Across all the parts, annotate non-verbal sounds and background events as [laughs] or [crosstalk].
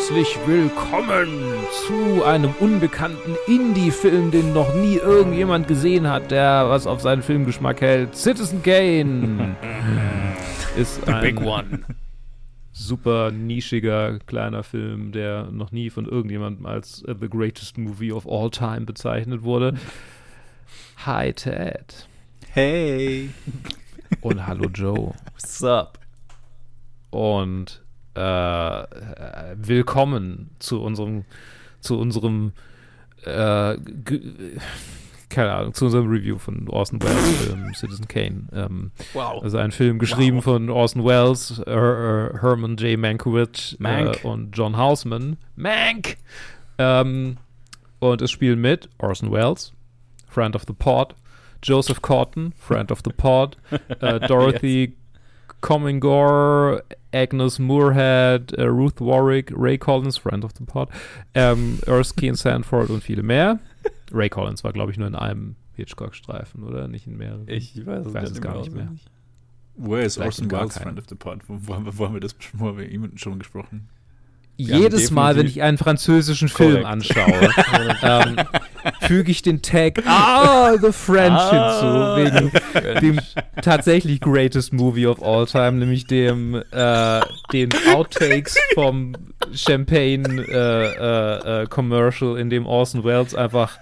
herzlich willkommen zu einem unbekannten Indie-Film, den noch nie irgendjemand gesehen hat, der was auf seinen Filmgeschmack hält. Citizen Kane [laughs] ist ein Big One. super nischiger kleiner Film, der noch nie von irgendjemandem als äh, the greatest movie of all time bezeichnet wurde. Hi Ted Hey. und hallo Joe What's up? und äh, äh, willkommen zu unserem zu unserem äh, keine Ahnung, zu unserem Review von Orson Welles Film [laughs] Citizen Kane. Ähm, Wow. Also ein Film geschrieben Wow. von Orson Welles, Her äh, Herman J. Mankiewicz Mank. Äh, und John Houseman. Mank! Ähm, und es spielen mit Orson Welles, Friend of the Pod, Joseph Cotton, Friend of the Pod, äh, [laughs] Dorothy Comingore, Agnes Moorehead, äh, Ruth Warwick, Ray Collins, Friend of the Pod, ähm, Erskine Sanford und viele mehr. [laughs] Ray Collins war, glaube ich, nur in einem Hitchcock-Streifen, oder? Nicht in mehreren. Ich weiß es, weiß es gar nicht mehr. Ist Vielleicht Orson Welles. Friend of the Pod? Wo, wo, wo haben wir das wo haben wir schon gesprochen? Wir Jedes Mal, wenn ich einen französischen Film Korrekt. anschaue, [laughs] ähm, füge ich den Tag Ah, The French Ah, hinzu, wegen dem tatsächlich greatest movie of all time, nämlich dem äh, den Outtakes vom Champagne äh, äh, äh, Commercial, in dem Orson Welles einfach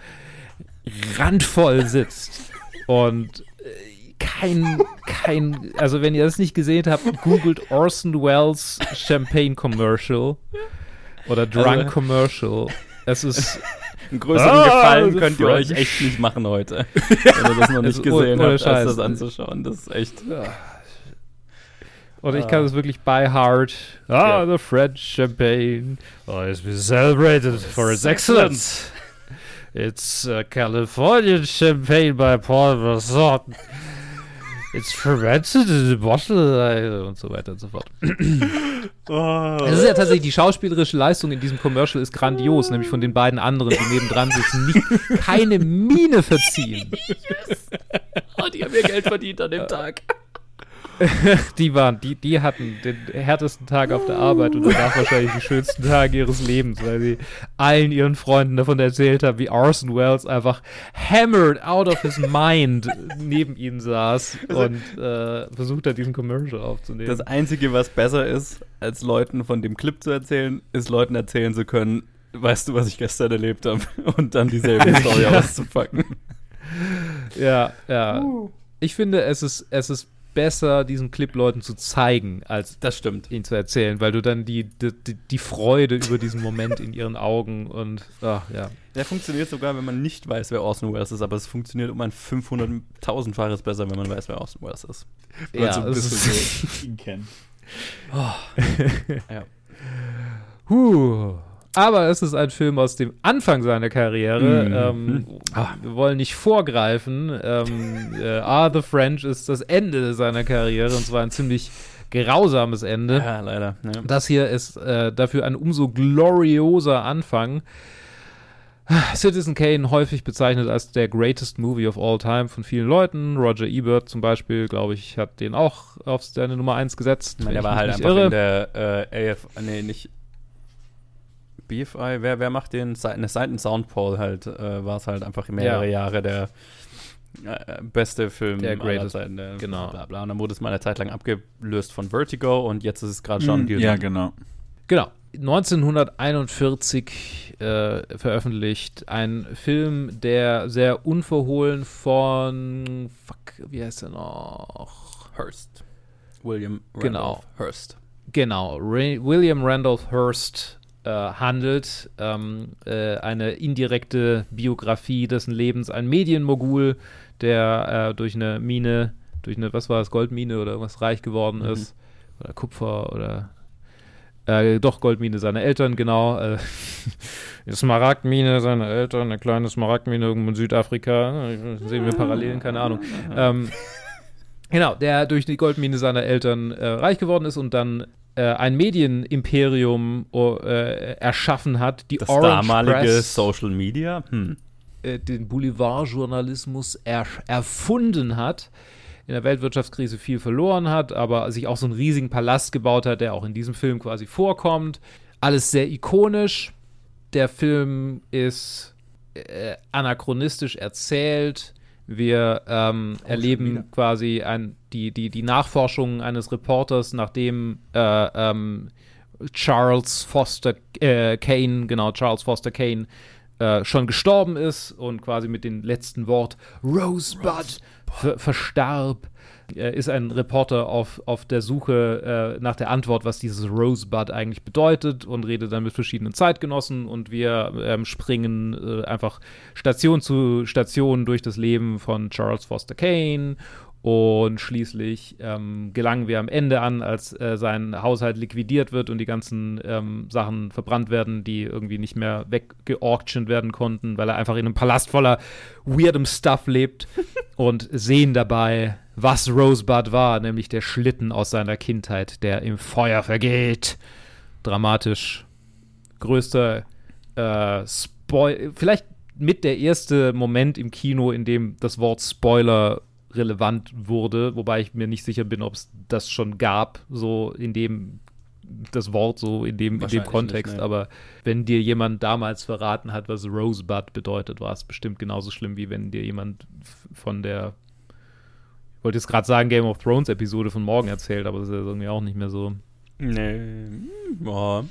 randvoll sitzt und äh, kein, kein, also wenn ihr das nicht gesehen habt, googelt Orson Welles Champagne Commercial oder Drunk Also- Commercial. Es ist Einen größeren Ah, Gefallen könnt ihr euch echt nicht machen heute. [laughs] Wenn ihr das noch nicht Also, gesehen ohne habt, Scheiß. das anzuschauen. Das ist echt. Oder ich kann es wirklich by heart. Ah, Ja. the French champagne oh, has been celebrated for its excellence. It's uh, Californian champagne by Paul Masson. It's fermented in a bottle äh, und so weiter und so fort. [clears throat] Es ist ja tatsächlich die schauspielerische Leistung in diesem Commercial ist grandios, nämlich von den beiden anderen, die nebendran sitzen, nicht, keine Miene verziehen. [laughs] Oh, die haben ihr Geld verdient an dem Tag. [laughs] Die waren, die, die hatten den härtesten Tag auf der Arbeit und danach wahrscheinlich die schönsten Tage ihres Lebens, weil sie allen ihren Freunden davon erzählt haben, wie Orson Welles einfach hammered out of his mind neben ihnen saß und äh, versucht hat, diesen Commercial aufzunehmen. Das Einzige, was besser ist, als Leuten von dem Clip zu erzählen, ist Leuten erzählen zu können, weißt du, was ich gestern erlebt habe? [laughs] Und dann dieselbe [laughs] Story Ja. auszupacken. ja, ja. Ich finde, es ist, es ist besser, diesen Clip Leuten zu zeigen, als Das stimmt. ihn zu erzählen, weil du dann die, die, die- Freude über diesen Moment in ihren Augen und ach, ja. Der funktioniert sogar, wenn man nicht weiß, wer Orson Welles ist, aber es funktioniert um ein 500.000-faches besser, wenn man weiß, wer Orson Welles ist. Weil Ja, so ein bisschen ihn kennen. [laughs] Ja. Huh. Aber es ist ein Film aus dem Anfang seiner Karriere. Mhm. Ähm, Ah. Wir wollen nicht vorgreifen. Ähm, äh, ah, The French ist das Ende seiner Karriere und zwar ein ziemlich grausames Ende. Ja, leider. Ja. Das hier ist äh, dafür ein umso glorioser Anfang. Citizen Kane häufig bezeichnet als der greatest movie of all time von vielen Leuten. Roger Ebert zum Beispiel, glaube ich, hat den auch auf seine Nummer 1 gesetzt. Ich meine, der war halt einfach irre. in der äh, AF, nee, nicht BFI, wer, wer macht den? Se- Ne, seit dem Soundpoll halt, äh, war es halt einfach mehrere Ja. Jahre der äh, beste Film Der aller greatest, Zeiten. Der genau. Bla, bla. Und dann wurde es mal eine Zeit lang abgelöst von Vertigo und jetzt ist es gerade John Gilden. Ja, genau. Genau. 1941 äh, veröffentlicht ein Film, der sehr unverhohlen von fuck, wie heißt er noch? Hearst. William Genau. Randolph Hearst. Genau, Ray, William Randolph Hearst äh, handelt. Ähm, äh, eine indirekte Biografie dessen Lebens. Ein Medienmogul, der äh, durch eine Mine, durch eine, was war es, Goldmine oder irgendwas reich geworden Mhm. ist. Oder Kupfer oder äh, doch Goldmine seiner Eltern, genau. Äh, [laughs] Smaragdmine seiner Eltern, eine kleine Smaragdmine irgendwo in Südafrika. Äh, Sehen wir Parallelen, keine Ahnung. [laughs] Ähm, genau, der durch die Goldmine seiner Eltern äh, reich geworden ist und dann äh, ein Medienimperium äh, erschaffen hat, die Das Orange damalige Press, Social Media. Hm. äh, den Boulevardjournalismus er erfunden hat, in der Weltwirtschaftskrise viel verloren hat, aber sich auch so einen riesigen Palast gebaut hat, der auch in diesem Film quasi vorkommt. alles sehr ikonisch. Der Film ist äh, anachronistisch erzählt. Wir ähm, Oh, erleben quasi ein, die, die, die Nachforschungen eines Reporters, nachdem äh, ähm, Charles Foster äh, Kane, genau, Charles Foster Kane, äh, schon gestorben ist und quasi mit dem letzten Wort Rosebud ver verstarb. Ist ein Reporter auf, auf der Suche äh, nach der Antwort, was dieses Rosebud eigentlich bedeutet und redet dann mit verschiedenen Zeitgenossen und wir ähm, springen äh, einfach Station zu Station durch das Leben von Charles Foster Kane und schließlich ähm, gelangen wir am Ende an, als äh, sein Haushalt liquidiert wird und die ganzen ähm, Sachen verbrannt werden, die irgendwie nicht mehr weggeauctioned werden konnten, weil er einfach in einem Palast voller weirdem Stuff lebt [laughs] und sehen dabei, was Rosebud war, nämlich der Schlitten aus seiner Kindheit, der im Feuer vergeht. Dramatisch. Größter äh, Spoil vielleicht mit der erste Moment im Kino, in dem das Wort Spoiler relevant wurde, wobei ich mir nicht sicher bin, ob es das schon gab, so in dem das Wort so in dem, in dem Kontext, nicht, aber wenn dir jemand damals verraten hat, was Rosebud bedeutet, war es bestimmt genauso schlimm, wie wenn dir jemand von der ich wollte jetzt gerade sagen Game of Thrones Episode von morgen erzählt, aber das ist ja irgendwie auch nicht mehr so. Nee. hm, Ja.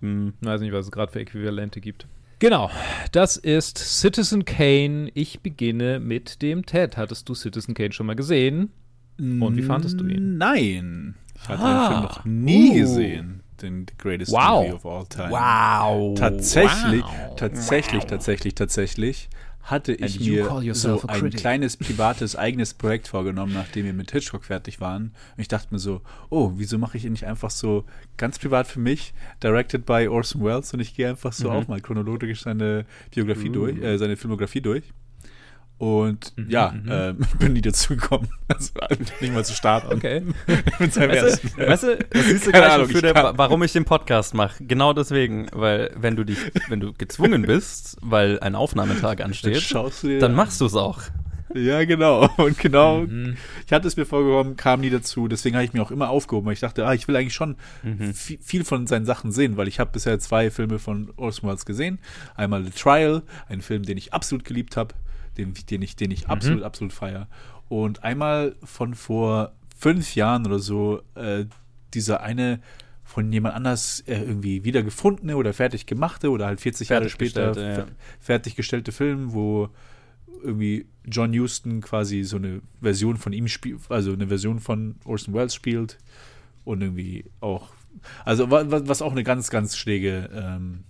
hm. Ich weiß nicht, was es gerade für Äquivalente gibt. Genau, das ist Citizen Kane. Ich beginne mit dem Ted. Hattest du Citizen Kane schon mal gesehen? Und wie fandest du ihn? Nein. Ich hatte Ah. den Film noch nie Uh. gesehen. Den The Greatest Wow. Movie of All Time. Wow. Tatsächlich, Wow. tatsächlich, Wow. tatsächlich, tatsächlich hatte ich And mir so ein kleines privates eigenes Projekt vorgenommen, nachdem wir mit Hitchcock fertig waren. Und ich dachte mir so, oh, wieso mache ich ihn nicht einfach so ganz privat für mich, directed by Orson Welles und ich gehe einfach so Mhm. auch mal chronologisch seine Biografie Uh. durch, äh, seine Filmografie durch. Und Mhm, ja, mhm. ähm, [laughs] bin nie dazu gekommen, [laughs] also nicht mal zu starten Okay. [laughs] mit seinem Weißt ersten. weißt du, das siehst du gleich, Ahnung, ich der, warum ich den Podcast mache. Genau deswegen, weil wenn du dich, wenn du gezwungen bist, weil ein Aufnahmetag Dann ansteht, dann an. machst du es auch. Ja, genau. Und genau, Mhm. ich hatte es mir vorgenommen, kam nie dazu. Deswegen habe ich mir auch immer aufgehoben. weil Ich dachte, ah, ich will eigentlich schon Mhm. vi- viel von seinen Sachen sehen, weil ich habe bisher zwei Filme von Orson Welles gesehen. Einmal The Trial, ein Film, den ich absolut geliebt habe, den, den ich, den ich absolut, absolut feier. Und einmal von vor fünf Jahren oder so, äh, dieser eine von jemand anders äh, irgendwie wiedergefundene oder fertig gemachte oder halt 40 Jahre später Fertiggestellte, ja. fer- fertiggestellte Film, wo irgendwie John Huston quasi so eine Version von ihm spielt, also eine Version von Orson Welles spielt und irgendwie auch, also wa- wa- was auch eine ganz, ganz schräge, ähm,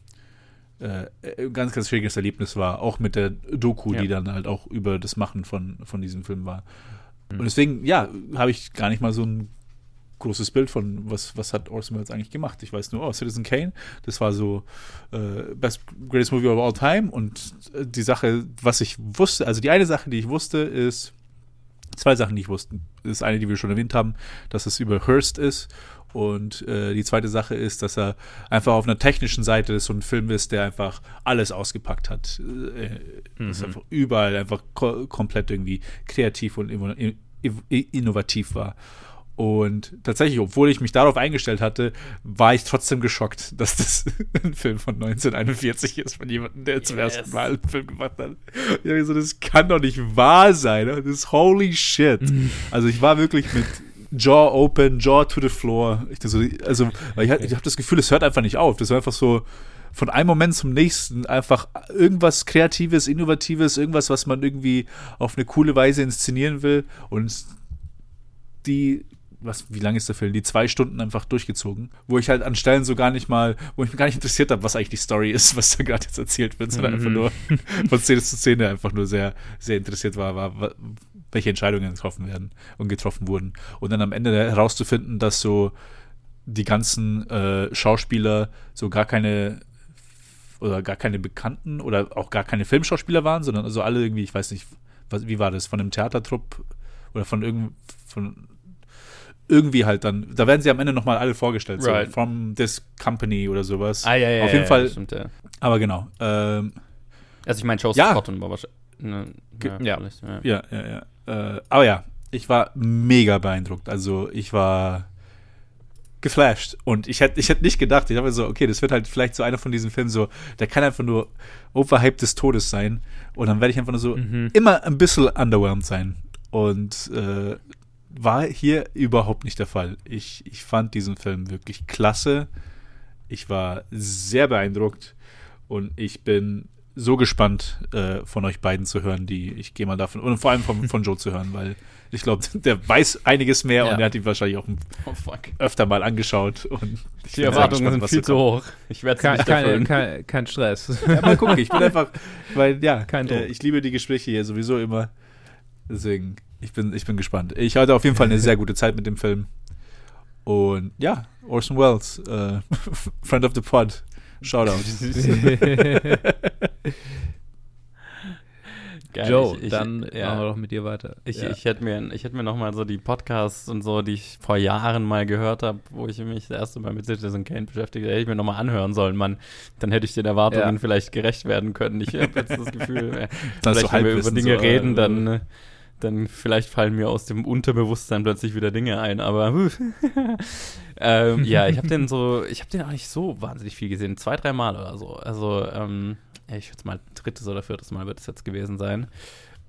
äh, ganz, ganz schräges Erlebnis war, auch mit der Doku, Ja. die dann halt auch über das Machen von, von diesem Film war. Und deswegen, ja, habe ich gar nicht mal so ein großes Bild von, was, was hat Orson Welles eigentlich gemacht. Ich weiß nur, oh, Citizen Kane, das war so äh, Best Greatest Movie of All Time und äh, die Sache, was ich wusste, also die eine Sache, die ich wusste, ist, zwei Sachen, die ich wusste. Das eine, die wir schon erwähnt haben, dass es über Hearst ist und äh, die zweite Sache ist, dass er einfach auf einer technischen Seite so ein Film ist, der einfach alles ausgepackt hat. Äh, Das Mhm. einfach überall einfach ko komplett irgendwie kreativ und inno- in- in- innovativ war. Und tatsächlich, obwohl ich mich darauf eingestellt hatte, war ich trotzdem geschockt, [laughs] dass das ein Film von 1941 ist, von jemandem, der zum Yes. ersten Mal einen Film gemacht hat. Ich hab mir so, das kann doch nicht wahr sein. Das ist holy shit. [laughs] Also ich war wirklich mit Jaw open, Jaw to the floor. Ich, so, also, weil ich, ich habe das Gefühl, es hört einfach nicht auf. Das war einfach so von einem Moment zum nächsten einfach irgendwas Kreatives, Innovatives, irgendwas, was man irgendwie auf eine coole Weise inszenieren will. Und die, was, wie lang ist der Film? Die zwei Stunden einfach durchgezogen, wo ich halt an Stellen so gar nicht mal, wo ich mich gar nicht interessiert habe, was eigentlich die Story ist, [laughs] was da gerade jetzt erzählt wird, sondern Mhm. einfach nur von Szene zu Szene einfach nur sehr, sehr interessiert war, war, wa- welche Entscheidungen getroffen werden und getroffen wurden. Und dann am Ende herauszufinden, dass so die ganzen äh, Schauspieler so gar keine oder gar keine Bekannten oder auch gar keine Filmschauspieler waren, sondern also alle irgendwie, ich weiß nicht, was, wie war das, von einem Theatertrupp oder von irgend von irgendwie halt dann, da werden sie am Ende nochmal alle vorgestellt, Right. so from this company oder sowas. Ah, ja, ja, Auf jeden ja, Fall, Stimmt, ja. aber genau. Ähm, Also ich meine, Joseph Ja. Cotton war wahrscheinlich. Ne, vielleicht, ja. Ja, ja, ja. Äh, aber ja, ich war mega beeindruckt. Also ich war geflasht. Und ich hätte ich hätte nicht gedacht, ich habe mir so, okay, das wird halt vielleicht so einer von diesen Filmen so, der kann einfach nur overhyped des Todes sein. Und dann werde ich einfach nur so Mhm. immer ein bisschen underwhelmed sein. Und äh, war hier überhaupt nicht der Fall. Ich, ich fand diesen Film wirklich klasse. Ich war sehr beeindruckt und ich bin so gespannt, äh, von euch beiden zu hören, die ich gehe mal davon, und vor allem von, von Joe [laughs] zu hören, weil ich glaube, der weiß einiges mehr Ja. und er hat ihn wahrscheinlich auch Oh fuck. öfter mal angeschaut. Und ich Die Erwartungen gespannt, sind viel zu hoch. Ich werde es Kein, nicht kein, kein, kein Stress. Ja, mal gucken, ich bin [laughs] einfach, weil ja, Kein äh, ich liebe die Gespräche hier sowieso immer. Deswegen, ich bin, ich bin gespannt. Ich hatte auf jeden Fall eine sehr gute Zeit mit dem Film. Und ja, Orson Welles, äh, [laughs] Friend of the Pod, Shoutout. [laughs] Geil, Joe, ich- ich- dann ja. machen wir doch mit dir weiter. Ich, ja. ich hätte mir, ich hätte mir noch mal so die Podcasts und so, die ich vor Jahren mal gehört habe, wo ich mich das erste Mal mit Citizen Kane beschäftigt, hätte ich mir noch mal anhören sollen, Mann. Dann hätte ich den Erwartungen Ja. vielleicht gerecht werden können. Ich habe jetzt das Gefühl, [laughs] äh, Das vielleicht so wenn wir über Dinge so, reden, äh, dann, äh, dann vielleicht fallen mir aus dem Unterbewusstsein plötzlich wieder Dinge ein. Aber [laughs] ähm, ja, ich habe den so, ich habe den auch nicht so wahnsinnig viel gesehen, zwei, drei Mal oder so. Also ähm, ich schätze mal drittes oder viertes Mal wird es jetzt gewesen sein.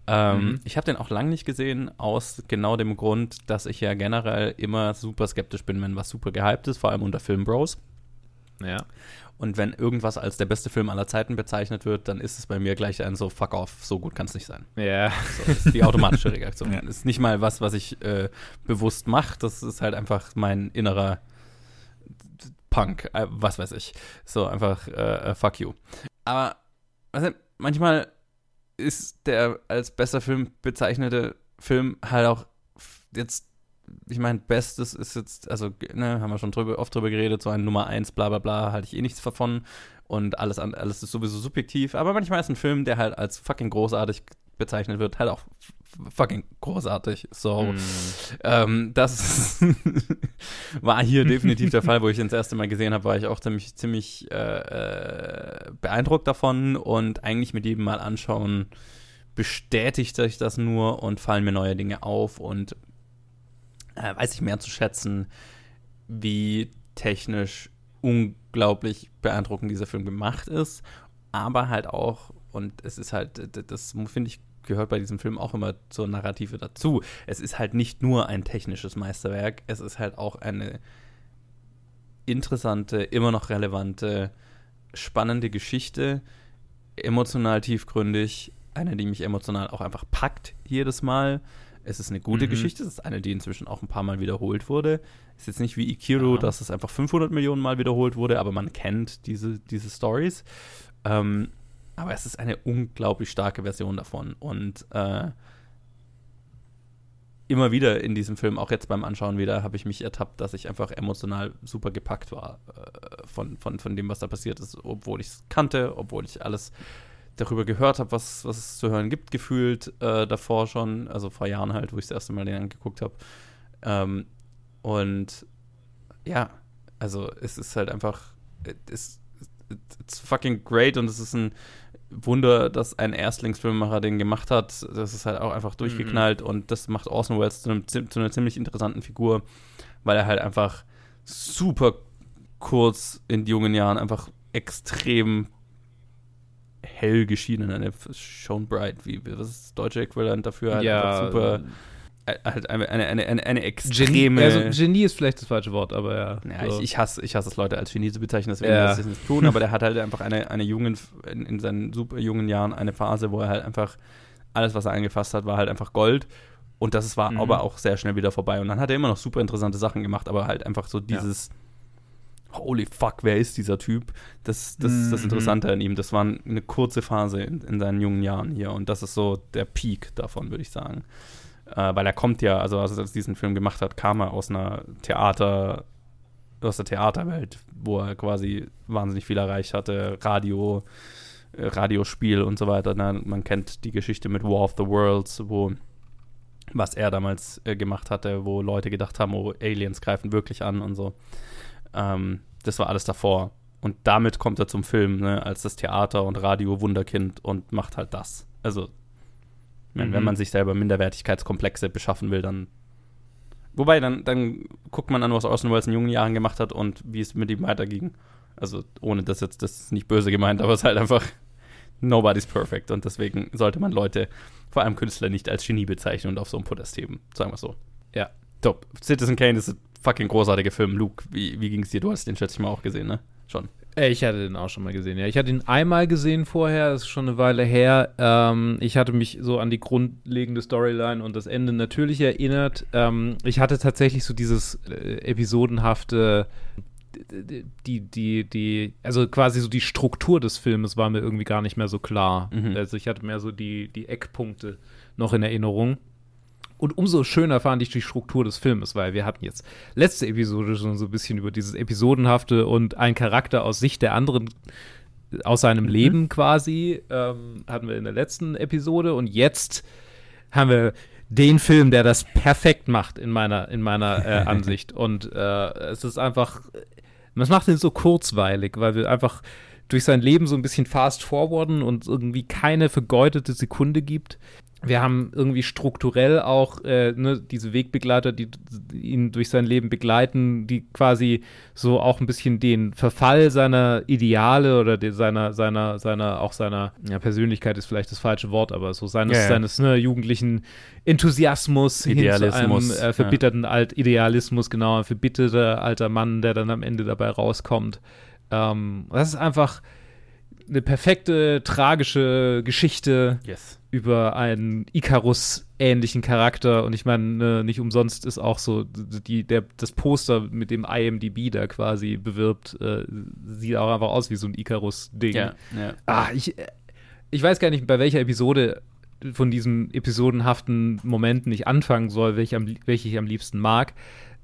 Ähm, Mhm. Ich habe den auch lang nicht gesehen, aus genau dem Grund, dass ich ja generell immer super skeptisch bin, wenn was super gehypt ist, vor allem unter Filmbros. ja. Und wenn irgendwas als der beste Film aller Zeiten bezeichnet wird, dann ist es bei mir gleich ein so, fuck off, so gut kann es nicht sein. Ja. So, das ist die automatische Reaktion. Ja. Ist nicht mal was, was ich äh, bewusst mache, das ist halt einfach mein innerer Punk, äh, was weiß ich. So, einfach äh, äh, fuck you. Aber also, manchmal ist der als bester Film bezeichnete Film halt auch jetzt, ich meine, Bestes ist jetzt, also, ne, haben wir schon drüber, oft drüber geredet, so ein Nummer 1, bla bla bla, halte ich eh nichts davon. Und alles, alles ist sowieso subjektiv, aber manchmal ist ein Film, der halt als fucking großartig bezeichnet wird, halt auch fucking großartig. So, Mhm. ähm, das [laughs] war hier definitiv der Fall, wo ich den das erste Mal gesehen habe, war ich auch ziemlich, ziemlich äh, äh, beeindruckt davon. Und eigentlich mit jedem Mal anschauen bestätigt sich das nur und fallen mir neue Dinge auf. Und äh, weiß ich mehr zu schätzen, wie technisch unglaublich beeindruckend dieser Film gemacht ist, aber halt auch, und es ist halt, das finde ich, gehört bei diesem Film auch immer zur Narrative dazu. Es ist halt nicht nur ein technisches Meisterwerk, es ist halt auch eine interessante, immer noch relevante, spannende Geschichte, emotional tiefgründig, eine, die mich emotional auch einfach packt jedes Mal. Es ist eine gute Mhm. Geschichte, es ist eine, die inzwischen auch ein paar Mal wiederholt wurde. Es ist jetzt nicht wie Ikiru, Ja. dass es einfach 500 Millionen Mal wiederholt wurde, aber man kennt diese, diese Stories. Ähm, aber es ist eine unglaublich starke Version davon. Und äh, immer wieder in diesem Film, auch jetzt beim Anschauen wieder, habe ich mich ertappt, dass ich einfach emotional super gepackt war äh, von, von, von dem, was da passiert ist, obwohl ich es kannte, obwohl ich alles darüber gehört habe, was, was es zu hören gibt, gefühlt äh, davor schon, also vor Jahren halt, wo ich das erste Mal den angeguckt habe. Ähm, und ja, also es ist halt einfach, es it's fucking great und es ist ein Wunder, dass ein Erstlingsfilmemacher den gemacht hat. Das ist halt auch einfach durchgeknallt und das macht Orson Welles zu, einem, zu einer ziemlich interessanten Figur, weil er halt einfach super kurz in jungen Jahren einfach extrem hell geschienen, eine Shown Bright, wie, was ist das deutsche Äquivalent dafür? Halt ja, einfach super, äh, halt eine, eine, eine, eine, extreme. Genie, also Genie ist vielleicht das falsche Wort, aber ja. Ja, so. ich, ich, hasse, ich hasse es, Leute als Genie zu bezeichnen, deswegen Ja. das nicht tun, aber der hat halt [laughs] einfach eine, eine jungen, in, in seinen super jungen Jahren eine Phase, wo er halt einfach alles, was er angefasst hat, war halt einfach Gold. Und das war Mhm. aber auch sehr schnell wieder vorbei. Und dann hat er immer noch super interessante Sachen gemacht, aber halt einfach so dieses Holy fuck, wer ist dieser Typ? Das, das ist das Mhm. Interessante an ihm. Das war eine kurze Phase in, in seinen jungen Jahren hier. Und das ist so der Peak davon, würde ich sagen. Äh, weil er kommt ja, also als er diesen Film gemacht hat, kam er aus einer Theater, aus der Theaterwelt, wo er quasi wahnsinnig viel erreicht hatte, Radio, äh, Radiospiel und so weiter. Na, man kennt die Geschichte mit War of the Worlds, wo was er damals äh, gemacht hatte, wo Leute gedacht haben, oh, Aliens greifen wirklich an und so. Ähm, das war alles davor. Und damit kommt er zum Film, ne, als das Theater- und Radio-Wunderkind und macht halt das. Also, wenn, Mhm. wenn man sich selber Minderwertigkeitskomplexe beschaffen will, dann Wobei, dann, dann guckt man an, was Orson Welles in jungen Jahren gemacht hat und wie es mit ihm weiterging. Also, ohne das jetzt, das ist nicht böse gemeint, aber es ist halt einfach, nobody's perfect. Und deswegen sollte man Leute, vor allem Künstler, nicht als Genie bezeichnen und auf so ein Podest heben. Sagen wir so. Ja. Top. Citizen Kane ist ein fucking großartiger Film. Luke, wie, wie ging es dir? Du hast den, schätze ich mal, auch gesehen, ne? Schon. Ich hatte den auch schon mal gesehen, ja. Ich hatte ihn einmal gesehen vorher, das ist schon eine Weile her. Ähm, ich hatte mich so an die grundlegende Storyline und das Ende natürlich erinnert. Ähm, ich hatte tatsächlich so dieses äh, episodenhafte, die, die, die, also quasi so die Struktur des Filmes war mir irgendwie gar nicht mehr so klar. Mhm. Also ich hatte mehr so die, die Eckpunkte noch in Erinnerung. Und umso schöner fand ich die Struktur des Filmes, weil wir hatten jetzt letzte Episode schon so ein bisschen über dieses Episodenhafte und ein Charakter aus Sicht der anderen, aus seinem Leben quasi, ähm, hatten wir in der letzten Episode. Und jetzt haben wir den Film, der das perfekt macht in meiner, in meiner äh, [laughs] Ansicht. Und äh, es ist einfach, es macht ihn so kurzweilig, weil wir einfach durch sein Leben so ein bisschen fast forwarden und irgendwie keine vergeudete Sekunde gibt. Wir haben irgendwie strukturell auch äh, ne, diese Wegbegleiter, die, die ihn durch sein Leben begleiten, die quasi so auch ein bisschen den Verfall seiner Ideale oder de, seiner, seiner, seiner, auch seiner ja, Persönlichkeit ist vielleicht das falsche Wort, aber so seines, Ja, ja. seines ne, jugendlichen Enthusiasmus Idealismus, hin zu einem äh, verbitterten Alt Idealismus, genau, ein verbitterter alter Mann, der dann am Ende dabei rauskommt. Ähm, das ist einfach eine perfekte, tragische Geschichte Yes. Über einen Icarus-ähnlichen Charakter. Und ich meine, ne, nicht umsonst ist auch so die, der, das Poster mit dem IMDb da quasi bewirbt, äh, sieht auch einfach aus wie so ein Icarus-Ding. Ja, ja. Ah, ich, ich weiß gar nicht, bei welcher Episode von diesen episodenhaften Momenten ich anfangen soll, welche, welche ich am liebsten mag.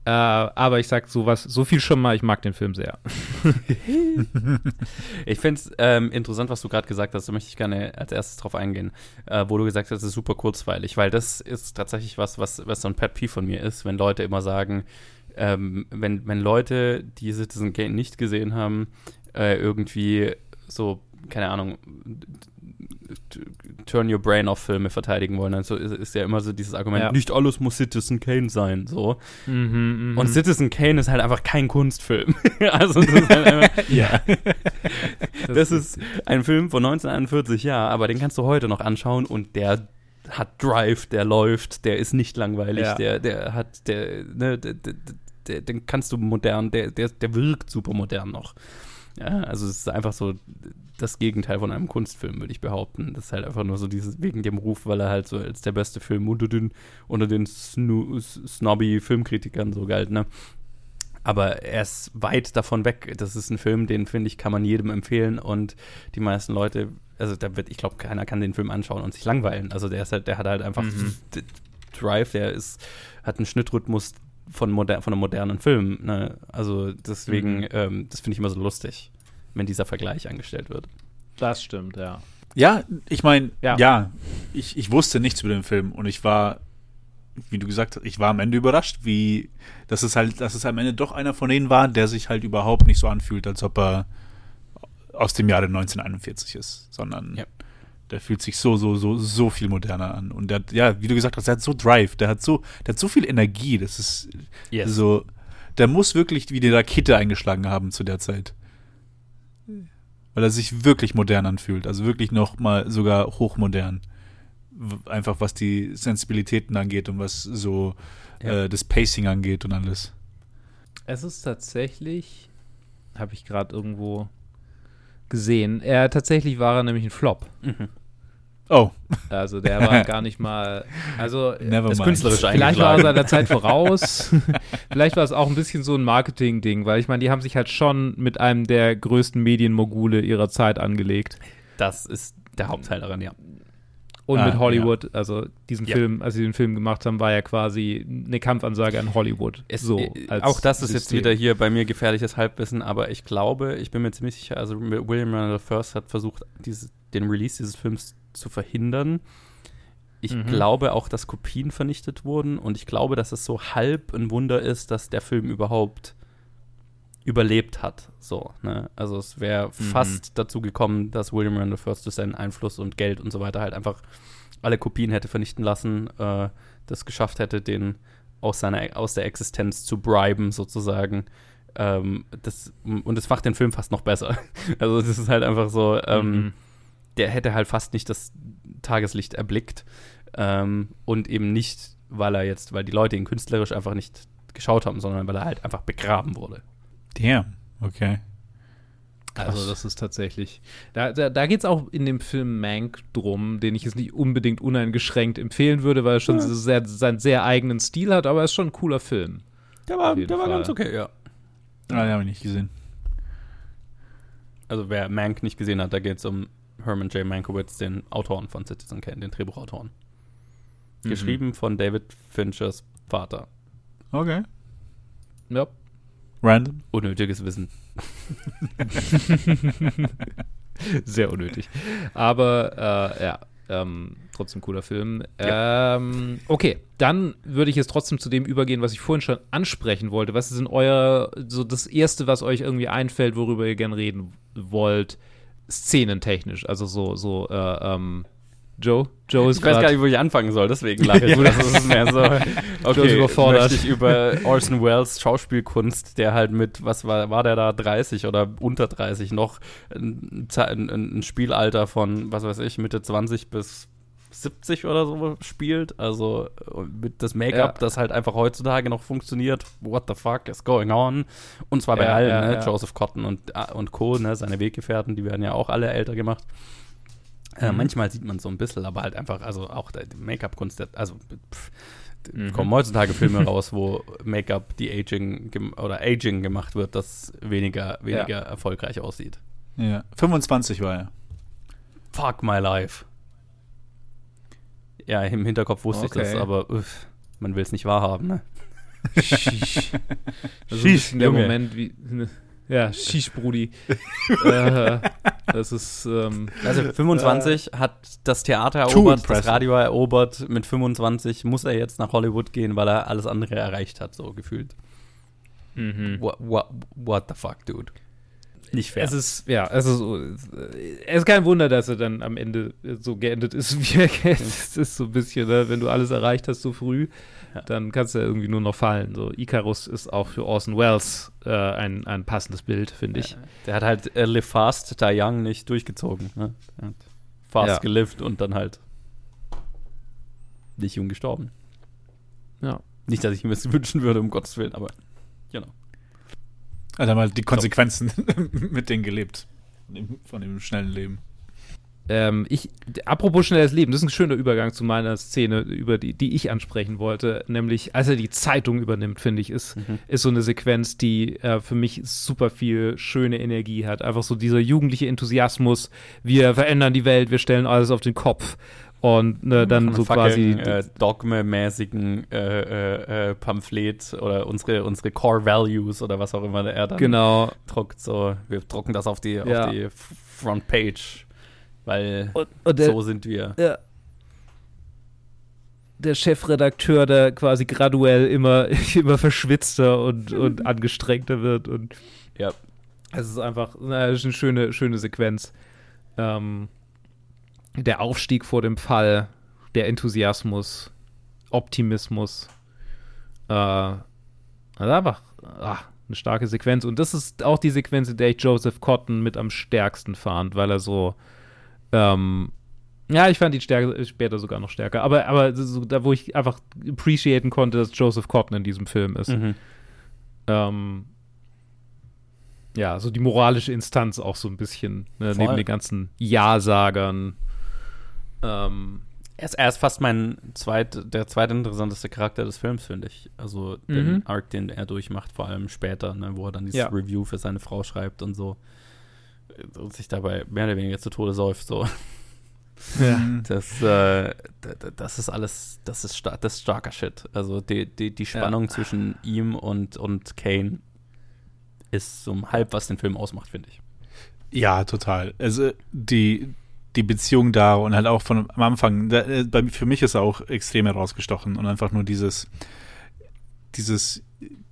Äh, aber ich sag sowas, so viel schon mal, ich mag den Film sehr. [laughs] Ich finde es ähm, interessant, was du gerade gesagt hast. Da möchte ich gerne als erstes drauf eingehen, äh, wo du gesagt hast, es ist super kurzweilig, weil das ist tatsächlich was, was, was so ein Pet Peeve von mir ist, wenn Leute immer sagen, ähm, wenn, wenn Leute, die Citizen Kane nicht gesehen haben, äh, irgendwie so, keine Ahnung, Turn Your Brain off Filme verteidigen wollen, also ist, ja immer so dieses Argument, Ja. nicht alles muss Citizen Kane sein, so. Mhm, Und Citizen Kane ist halt einfach kein Kunstfilm. [laughs] also das ist halt [laughs] einfach, Ja. das ist ein Film von 1941, ja, aber den kannst du heute noch anschauen und der hat Drive, der läuft, der ist nicht langweilig, Ja. der, der hat, der, ne, der, der, der, den kannst du modern, der, der, der wirkt super modern noch. Ja, also es ist einfach so das Gegenteil von einem Kunstfilm, würde ich behaupten. Das ist halt einfach nur so dieses, wegen dem Ruf, weil er halt so als der beste Film unter den, unter den Snu snobby Filmkritikern so galt, ne? Aber er ist weit davon weg. Das ist ein Film, den finde ich, kann man jedem empfehlen und die meisten Leute, also da wird, ich glaube, keiner kann den Film anschauen und sich langweilen. Also der ist halt, der hat halt einfach Mhm. Drive, der ist, hat einen Schnittrhythmus von, moder von einem modernen Film. Ne? Also deswegen, Mhm. ähm, das finde ich immer so lustig, wenn dieser Vergleich angestellt wird. Das stimmt, ja. Ja, ich meine, Ja. ja, ich, ich wusste nichts über den Film und ich war, wie du gesagt hast, ich war am Ende überrascht, wie, dass es halt, dass es am Ende doch einer von denen war, der sich halt überhaupt nicht so anfühlt, als ob er aus dem Jahre 1941 ist, sondern Ja. der fühlt sich so, so, so, so viel moderner an. Und der ja, wie du gesagt hast, der hat so Drive, der hat so, der hat so viel Energie, das ist so, der muss wirklich wie die Rakete eingeschlagen haben zu der Zeit. Weil er sich wirklich modern anfühlt. Also wirklich noch mal sogar hochmodern. Einfach was die Sensibilitäten angeht und was so Ja. äh, das Pacing angeht und alles. Es ist tatsächlich, habe ich gerade irgendwo gesehen, er tatsächlich war er nämlich ein Flop. Mhm. Oh, Also der war [laughs] gar nicht mal, also never mind. künstlerisch vielleicht war er seiner Zeit voraus. [laughs] vielleicht war es auch ein bisschen so ein Marketing-Ding, weil ich meine, die haben sich halt schon mit einem der größten Medienmogule ihrer Zeit angelegt. Das ist der Hauptteil daran, ja. Und Ah, mit Hollywood, also diesen Ja. Film, als sie den Film gemacht haben, war ja quasi eine Kampfansage an Hollywood. Es, so, äh, auch das ist jetzt System. wieder hier bei mir gefährliches Halbwissen, aber ich glaube, ich bin mir ziemlich sicher, also William Randolph First hat versucht, dieses, den Release dieses Films zu verhindern. Ich Mhm. glaube auch, dass Kopien vernichtet wurden und ich glaube, dass es so halb ein Wunder ist, dass der Film überhaupt überlebt hat. So, ne? Also es wäre fast dazu gekommen, dass William Randolph First durch seinen Einfluss und Geld und so weiter halt einfach alle Kopien hätte vernichten lassen, äh, das geschafft hätte, den aus, seiner, aus der Existenz zu briben, sozusagen. Ähm, das, und das macht den Film fast noch besser. [laughs] Also, das ist halt einfach so, ähm, Mhm. Der hätte halt fast nicht das Tageslicht erblickt. Ähm, und eben nicht, weil er jetzt, weil die Leute ihn künstlerisch einfach nicht geschaut haben, sondern weil er halt einfach begraben wurde. Damn. Okay. Also das ist tatsächlich. Da, da, da geht es auch in dem Film Mank drum, den ich jetzt nicht unbedingt uneingeschränkt empfehlen würde, weil er schon so sehr, seinen sehr eigenen Stil hat, aber er ist schon ein cooler Film. Der war, der war ganz okay, ja. Ah, den habe ich nicht gesehen. Also wer Mank nicht gesehen hat, da geht es um Herman J. Mankiewicz, den Autoren von Citizen Kane, den Drehbuchautoren. Mhm. Geschrieben von David Finchers Vater. Okay. Ja. Random. Unnötiges Wissen. [laughs] Sehr unnötig. Aber äh, ja, ähm, trotzdem cooler Film. Ähm, okay, dann würde ich jetzt trotzdem zu dem übergehen, was ich vorhin schon ansprechen wollte. Was ist denn euer, so das Erste, was euch irgendwie einfällt, worüber ihr gern reden wollt, szenentechnisch? Also so, so, äh, ähm, Joe? Joe ist Ich weiß gar nicht, wo ich anfangen soll, deswegen lache ich. [laughs] Das ist mehr so, okay, überfordert. ich über Orson Welles Schauspielkunst, der halt mit, was war, war der da, 30 oder unter 30 noch, ein, ein, ein Spielalter von, was weiß ich, Mitte 20 bis 70 oder so spielt. Also äh, mit das Make-up, Ja. das halt einfach heutzutage noch funktioniert. What the fuck is going on? Und zwar bei Ja, allen, ja, ne? Joseph Cotton und, äh, und Co., ne? seine Weggefährten, die werden ja auch alle älter gemacht. Äh, Mhm. manchmal sieht man so ein bisschen, aber halt einfach, also auch die Make-up-Kunst, also pff, Mhm. kommen heutzutage Filme raus, wo Make-up, die Aging oder Aging gemacht wird, das weniger, weniger erfolgreich aussieht. Ja. 25 war er. Fuck my life. Ja, im Hinterkopf wusste ich das, Okay. aber uff, man will es nicht wahrhaben, ne? [laughs] Also ein bisschen der Junge. Moment wie. Ja, Shish, Brudi. [laughs] äh, das ist. Ähm, Also 25 hat das Theater erobert, das. Radio erobert. Mit 25 muss er jetzt nach Hollywood gehen, weil er alles andere erreicht hat, so gefühlt. mhm. What, what, what the fuck, dude? Nicht fair. Es ist, ja, es ist, so, es ist kein Wunder, dass er dann am Ende so geendet ist, [laughs] wie er geendet ist. Ist so ein bisschen, ne, wenn du alles erreicht hast so früh, Ja. dann kannst du ja irgendwie nur noch fallen. So, Icarus ist auch für Orson Welles äh, ein, ein passendes Bild, finde ich. Der hat halt äh, Live Fast, Die Young nicht durchgezogen. Ne? Fast Ja. gelift und dann halt nicht jung gestorben. Ja. Nicht, dass ich mir das [laughs] wünschen würde, um Gottes Willen, aber. Hat er mal die Konsequenzen [laughs] mit denen gelebt. Von dem, von dem schnellen Leben. Ähm, ich, apropos schnelles Leben, das ist ein schöner Übergang zu meiner Szene, über die, die ich ansprechen wollte, nämlich als er die Zeitung übernimmt, finde ich, ist, Mhm. ist so eine Sequenz, die äh, für mich super viel schöne Energie hat. Einfach so dieser jugendliche Enthusiasmus, wir verändern die Welt, wir stellen alles auf den Kopf und ne, dann so quasi äh, Dogme-mäßigen äh, äh, äh, Pamphlet oder unsere, unsere Core Values oder was auch immer er dann genau druckt. So, wir drucken das auf die, Ja. auf die F- Front Page, weil und, und der, so sind wir. Ja. Der Chefredakteur, der quasi graduell immer, [laughs] immer verschwitzter und, und [laughs] angestrengter wird. Und Ja. es ist einfach na, es ist eine schöne, schöne Sequenz. Ähm, der Aufstieg vor dem Fall, der Enthusiasmus, Optimismus. Äh, also einfach ah, eine starke Sequenz. Und das ist auch die Sequenz, in der ich Joseph Cotton mit am stärksten fand, weil er so ähm, ja, ich fand ihn stärker, später sogar noch stärker. Aber, aber so, da, wo ich einfach appreciaten konnte, dass Joseph Cotton in diesem Film ist. Mhm. Ähm, ja, so die moralische Instanz auch so ein bisschen, ne, neben den ganzen Ja-Sagern. Ähm, Er ist, er ist fast mein zweit, der zweitinteressanteste Charakter des Films, finde ich. Also den Mhm. Arc, den er durchmacht, vor allem später, ne, wo er dann dieses Ja. Review für seine Frau schreibt und so. Und sich dabei mehr oder weniger zu Tode säuft. So. ja. Das, äh, das ist alles, das ist, star das ist starker Shit. Also die, die, die Spannung zwischen ihm und, und Kane ist so halb, was den Film ausmacht, finde ich. Ja, total. Also die, die Beziehung da und halt auch von am Anfang, da, äh, für mich ist er auch extrem herausgestochen und einfach nur dieses, dieses,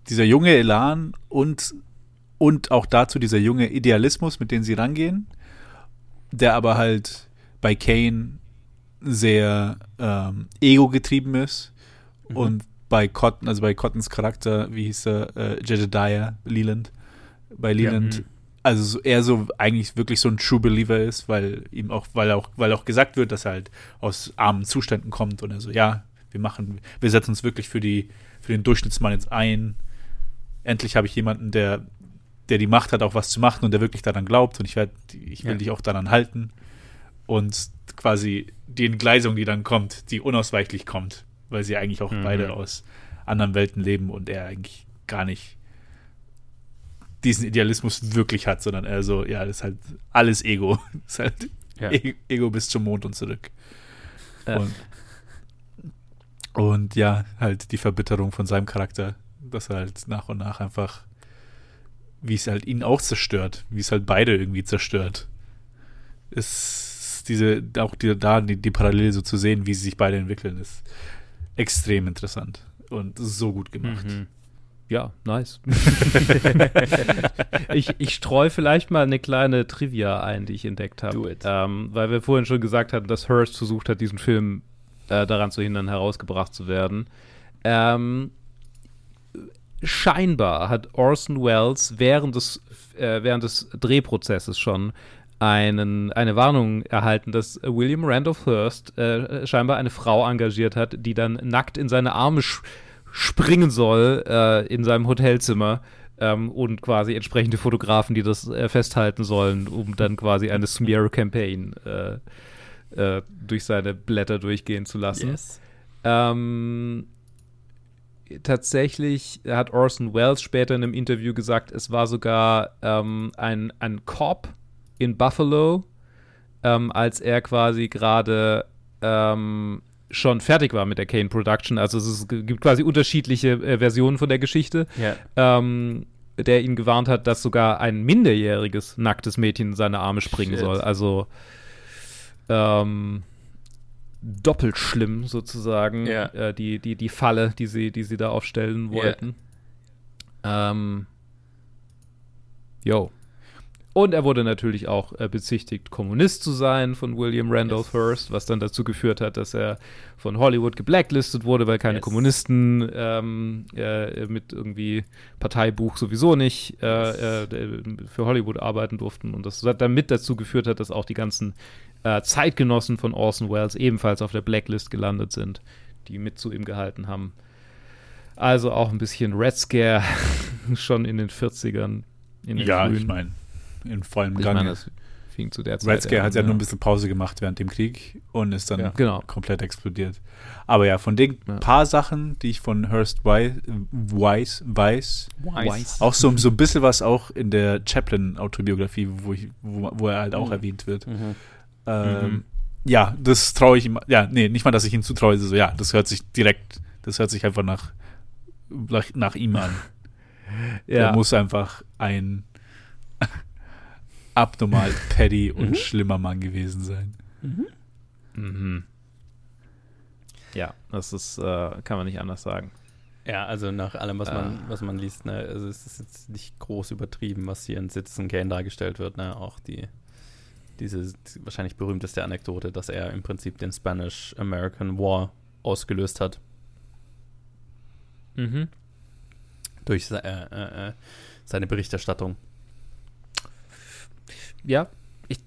dieser junge Elan und, und auch dazu dieser junge Idealismus, mit dem sie rangehen, der aber halt bei Kane sehr ähm, ego-getrieben ist Mhm. und bei Cotton, also bei Cottons Charakter, wie hieß er, äh, Jedediah Leland, bei Leland, Ja, mhm. Also so, er so eigentlich wirklich so ein True Believer ist, weil ihm auch, weil auch, weil auch gesagt wird, dass er halt aus armen Zuständen kommt und er so, ja, wir machen, wir setzen uns wirklich für die, für den Durchschnittsmann jetzt ein. Endlich habe ich jemanden, der, der die Macht hat, auch was zu machen und der wirklich daran glaubt und ich werde, ich will Ja. dich auch daran halten. Und quasi die Entgleisung, die dann kommt, die unausweichlich kommt, weil sie eigentlich auch Mhm. beide aus anderen Welten leben und er eigentlich gar nicht diesen Idealismus wirklich hat, sondern er so, ja, das ist halt alles Ego. [laughs] Das ist halt Ja. E- Ego bis zum Mond und zurück. Ja. Und, und ja, halt die Verbitterung von seinem Charakter, dass er halt nach und nach einfach, wie es halt ihn auch zerstört, wie es halt beide irgendwie zerstört. Ist diese, auch die, da die, die Parallele so zu sehen, wie sie sich beide entwickeln, ist extrem interessant und so gut gemacht. Mhm. Ja, nice. [laughs] ich, ich streue vielleicht mal eine kleine Trivia ein, die ich entdeckt habe. Ähm, weil wir vorhin schon gesagt hatten, dass Hearst versucht hat, diesen Film äh, daran zu hindern, herausgebracht zu werden. Ähm, scheinbar hat Orson Welles während des, äh, während des Drehprozesses schon einen, eine Warnung erhalten, dass William Randolph Hearst äh, scheinbar eine Frau engagiert hat, die dann nackt in seine Arme sch springen soll äh, in seinem Hotelzimmer ähm, und quasi entsprechende Fotografen, die das äh, festhalten sollen, um dann quasi eine Smear-Campaign äh, äh, durch seine Blätter durchgehen zu lassen. Yes. Ähm, tatsächlich hat Orson Welles später in einem Interview gesagt, es war sogar ähm, ein, ein Cop in Buffalo, ähm, als er quasi gerade ähm, schon fertig war mit der Kane Production. Also es gibt quasi unterschiedliche äh, Versionen von der Geschichte, Ja. ähm, der ihn gewarnt hat, dass sogar ein minderjähriges nacktes Mädchen in seine Arme springen Shit. soll. Also ähm, doppelt schlimm sozusagen, Ja. äh, die, die, die Falle, die sie, die sie da aufstellen Ja. wollten. Ähm, jo. Und er wurde natürlich auch äh, bezichtigt, Kommunist zu sein von William Randolph Yes. Hearst, was dann dazu geführt hat, dass er von Hollywood geblacklistet wurde, weil keine Yes. Kommunisten ähm, äh, mit irgendwie Parteibuch sowieso nicht äh, äh, für Hollywood arbeiten durften. Und das hat dann mit dazu geführt hat, dass auch die ganzen äh, Zeitgenossen von Orson Welles ebenfalls auf der Blacklist gelandet sind, die mit zu ihm gehalten haben. Also auch ein bisschen Red Scare [laughs] schon in den 40ern. In den Ja, frühen. ich meine, in vollem Ich Gange. meine, das fing zu der Zeit. Red Scare an, hat ja nur ein bisschen Pause gemacht während dem Krieg und ist dann Ja. Genau. komplett explodiert. Aber ja, von den Ja. paar Sachen, die ich von Hearst Wei- Weiss weiß, Wise. auch so, so ein bisschen was auch in der Chaplin-Autobiografie, wo, ich, wo, wo er halt auch Mhm. erwähnt wird. Mhm. Ähm, Mhm. Ja, das traue ich ihm. Ja, nee, nicht mal, dass ich ihm zutraue. So, ja, das hört sich direkt, das hört sich einfach nach, nach, nach ihm an. [laughs] Ja. Er muss einfach ein abnormal [laughs] petty und Mhm. schlimmer Mann gewesen sein. Mhm. Ja, das ist, äh, kann man nicht anders sagen. Ja, also nach allem, was man, Ah. was man liest, ne, also es ist jetzt nicht groß übertrieben, was hier in Citizen Kane dargestellt wird, ne, auch die, diese wahrscheinlich berühmteste Anekdote, dass er im Prinzip den Spanish-American War ausgelöst hat Mhm. durch äh, äh, äh, seine Berichterstattung. Ja, ich,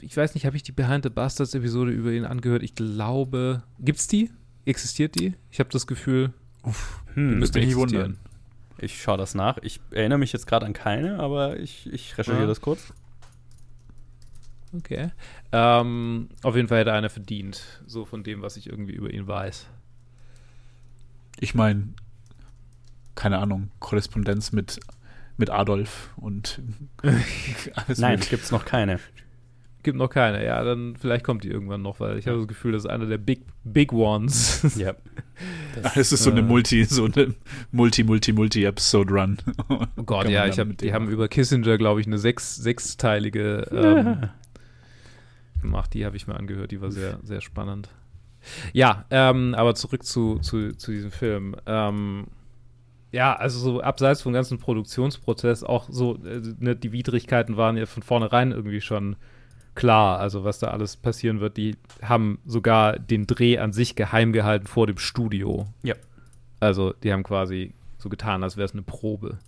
ich weiß nicht, habe ich die Behind the Bastards Episode über ihn angehört? Ich glaube, gibt's die? Existiert die? Ich habe das Gefühl, die Hm, müsste nicht existieren. ich schaue das nach. Ich erinnere mich jetzt gerade an keine, aber ich, ich recherchiere Ja. das kurz. Okay. Ähm, auf jeden Fall hätte einer verdient, so von dem, was ich irgendwie über ihn weiß. Ich meine, keine Ahnung, Korrespondenz mit, mit Adolf und [laughs] alles Nein, gibt es noch keine. Gibt noch keine, ja, dann vielleicht kommt die irgendwann noch, weil ich habe das Gefühl, das ist einer der Big, Big Ones. [laughs] ja. Es ist so eine äh, Multi, so eine Multi, Multi, Multi-Episode-Run. [laughs] Oh Gott, ja, ich hab, die haben über Kissinger, glaube ich, eine sechs, sechsteilige ähm, gemacht. Die habe ich mir angehört, die war sehr, sehr spannend. Ja, ähm, aber zurück zu, zu, zu diesem Film. Ähm, ja, also so abseits vom ganzen Produktionsprozess auch so, äh, ne, die Widrigkeiten waren ja von vornherein irgendwie schon klar, also was da alles passieren wird. Die haben sogar den Dreh an sich geheim gehalten vor dem Studio. Ja. Also, die haben quasi so getan, als wäre es eine Probe.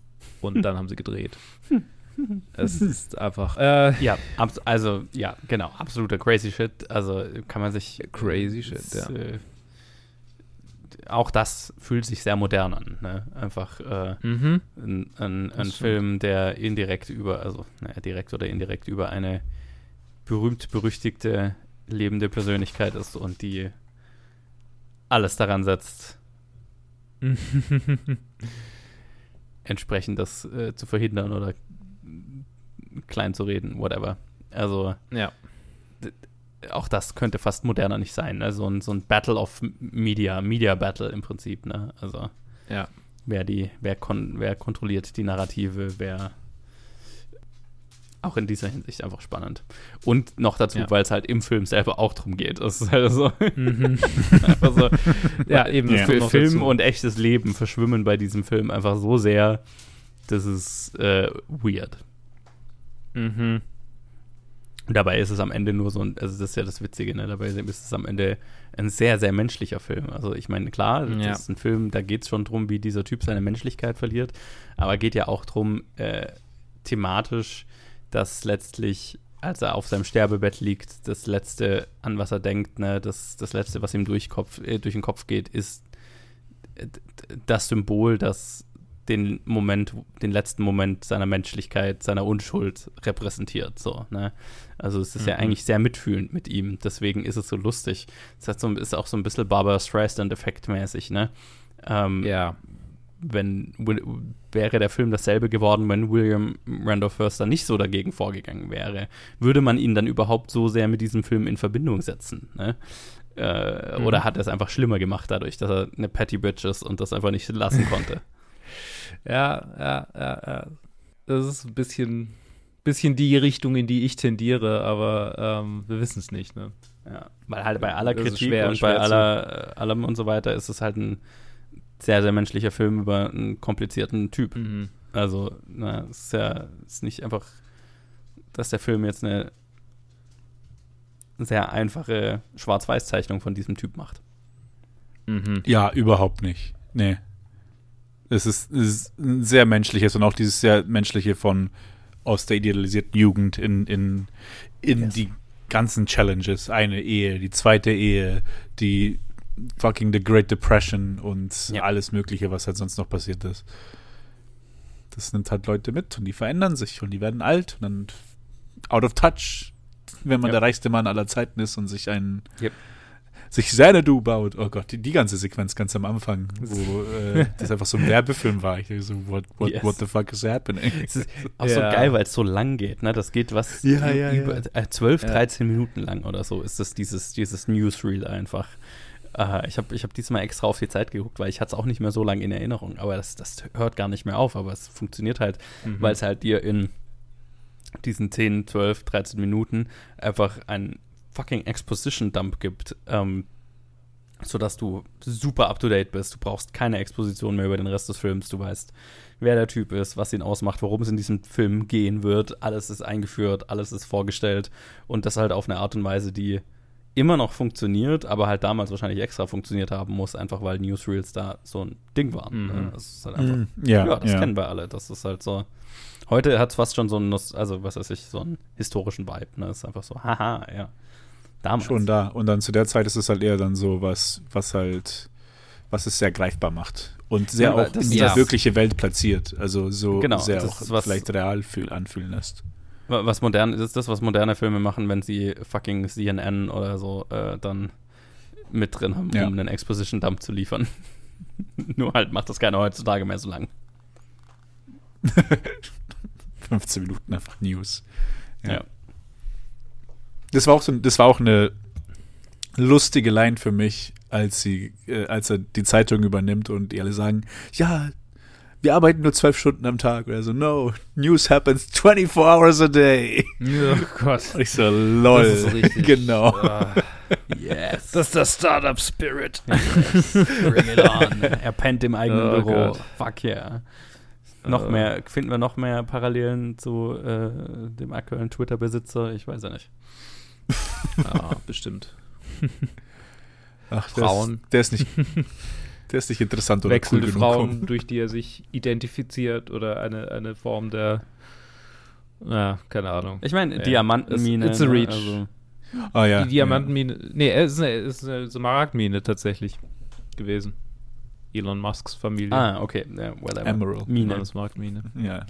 Und [laughs] dann haben sie gedreht. [laughs] Es ist einfach äh, Ja, also, ja, genau, absoluter crazy shit. Also, kann man sich. crazy shit, ja. äh, auch das fühlt sich sehr modern an. Ne? Einfach äh, Mhm. ein, ein, ein. Film, der indirekt über, also naja, direkt oder indirekt über eine berühmt-berüchtigte lebende Persönlichkeit ist und die alles daran setzt, [laughs] entsprechend das äh, zu verhindern oder klein zu reden, whatever. Also ja. Auch das könnte fast moderner nicht sein. Ne? So, ein, so ein Battle of Media, Media Battle im Prinzip. Ne? Also Ja. wer die, wer, kon wer kontrolliert die Narrative, wer auch in dieser Hinsicht einfach spannend. Und noch dazu, Ja. weil es halt im Film selber auch drum geht. Es ist halt so, Mhm. [laughs] so [laughs] ja, eben. das Ja. Film dazu. und echtes Leben verschwimmen bei diesem Film einfach so sehr, das ist äh, weird. Mhm. Dabei ist es am Ende nur so ein, also das ist ja das Witzige, ne? Dabei ist es am Ende ein sehr, sehr menschlicher Film. Also ich meine, klar, das Ja. ist ein Film, da geht es schon drum, wie dieser Typ seine Menschlichkeit verliert, aber geht ja auch drum, äh, thematisch, dass letztlich, als er auf seinem Sterbebett liegt, das Letzte, an was er denkt, ne, das, das Letzte, was ihm durch, Kopf, äh, durch den Kopf geht, ist das Symbol, das den Moment, den letzten Moment seiner Menschlichkeit, seiner Unschuld repräsentiert. So, ne? Also es ist ja Mhm. eigentlich sehr mitfühlend mit ihm, deswegen ist es so lustig. Es hat so, ist auch so ein bisschen Barbara Streisand-Effekt mäßig, ne? Ähm, Ja. wenn Will- wäre der Film dasselbe geworden, wenn William Randolph Förster nicht so dagegen vorgegangen wäre, würde man ihn dann überhaupt so sehr mit diesem Film in Verbindung setzen? Ne? Äh, Mhm. Oder hat er es einfach schlimmer gemacht dadurch, dass er eine Patty Bitch ist und das einfach nicht lassen konnte? [laughs] Ja, ja, ja, ja. Das ist ein bisschen, bisschen die Richtung, in die ich tendiere, aber ähm, wir wissen es nicht, ne? Ja, weil halt bei aller Kritik schwer- und bei schwer aller, allem und so weiter ist es halt ein sehr, sehr menschlicher Film über einen komplizierten Typ. Mhm. Also, na, es ist ja ist nicht einfach, dass der Film jetzt eine sehr einfache Schwarz-Weiß-Zeichnung von diesem Typ macht. Mhm. Ja, überhaupt nicht. Nee. Es ist, es ist ein sehr menschliches und auch dieses sehr menschliche von aus der idealisierten Jugend in, in, in Yes. die ganzen Challenges. Eine Ehe, die zweite Ehe, die fucking The Great Depression und Ja. alles Mögliche, was halt sonst noch passiert ist. Das nimmt halt Leute mit und die verändern sich und die werden alt und dann out of touch, wenn man Ja. der reichste Mann aller Zeiten ist und sich einen Yep. Sich Xanadu baut. Oh Gott, die, die ganze Sequenz ganz am Anfang, wo äh, [laughs] das einfach so ein Werbefilm war. Ich dachte so, what, what, Yes. what the fuck is happening? Es ist auch so Ja. geil, weil es so lang geht, ne? Das geht was Ja, ja, über. Äh, 12, Ja. 13 Minuten lang oder so ist das dieses, dieses Newsreel einfach. Äh, ich habe ich hab diesmal extra auf die Zeit geguckt, weil ich hatte es auch nicht mehr so lange in Erinnerung. Aber das, das hört gar nicht mehr auf, aber es funktioniert halt, Mhm. weil es halt dir in diesen 10, 12, 13 Minuten einfach einen fucking Exposition-Dump gibt, ähm, sodass du super up-to-date bist. Du brauchst keine Exposition mehr über den Rest des Films. Du weißt, wer der Typ ist, was ihn ausmacht, worum es in diesem Film gehen wird. Alles ist eingeführt, alles ist vorgestellt und das halt auf eine Art und Weise, die immer noch funktioniert, aber halt damals wahrscheinlich extra funktioniert haben muss, einfach weil Newsreels da so ein Ding waren. Mhm. Ne? Das ist halt einfach Mm, ja, ja, das ja. kennen wir alle. Das ist halt so. Heute hat es fast schon so einen, also was weiß ich, so einen historischen Vibe. Ne? Das ist einfach so, haha, ja. Damals. Schon da. Und dann zu der Zeit ist es halt eher dann so was, was halt, was es sehr greifbar macht. Und sehr Ja, auch das in die Ja. wirkliche Welt platziert. Also so Genau, sehr auch was- vielleicht real fühl, anfühlen lässt. Wa- Was modern ist, ist das, was moderne Filme machen, wenn sie fucking CNN oder so äh, dann mit drin haben, Ja. um einen Exposition-Dump zu liefern. [laughs] Nur halt macht das keiner heutzutage mehr so lang. [laughs] 15 Minuten einfach News. Ja. Das war auch so, das war auch eine lustige Line für mich, als sie, äh, als er die Zeitung übernimmt und die alle sagen, ja, wir arbeiten nur zwölf Stunden am Tag. Oder so, no, News happens 24 hours a day. Oh Gott. Und ich so, lol. Das ist richtig. Genau. Ah, Yes. das ist der Startup-Spirit. Bring it on. Er pennt im eigenen Oh Büro. Gott. Fuck yeah. Noch Äh. mehr, finden wir noch mehr Parallelen zu äh, dem aktuellen Twitter-Besitzer? Ich weiß ja nicht. [laughs] Ja, bestimmt. Ach, Frauen. Der ist, der ist nicht. Der ist nicht interessant oder wechselnde cool genug. Frauen, durch die er sich identifiziert oder eine, eine Form der, ja, keine Ahnung. Ich meine, Ja. Diamantenmine. It's- it's a ne, reach. Also, Ah ja. die Diamantenmine, nee, es ist eine, es ist eine Smaragdmine tatsächlich gewesen. Elon Musks Familie. ah, okay. Ja, whatever. Emerald. Mine. Smaragdmine. Ja, ja.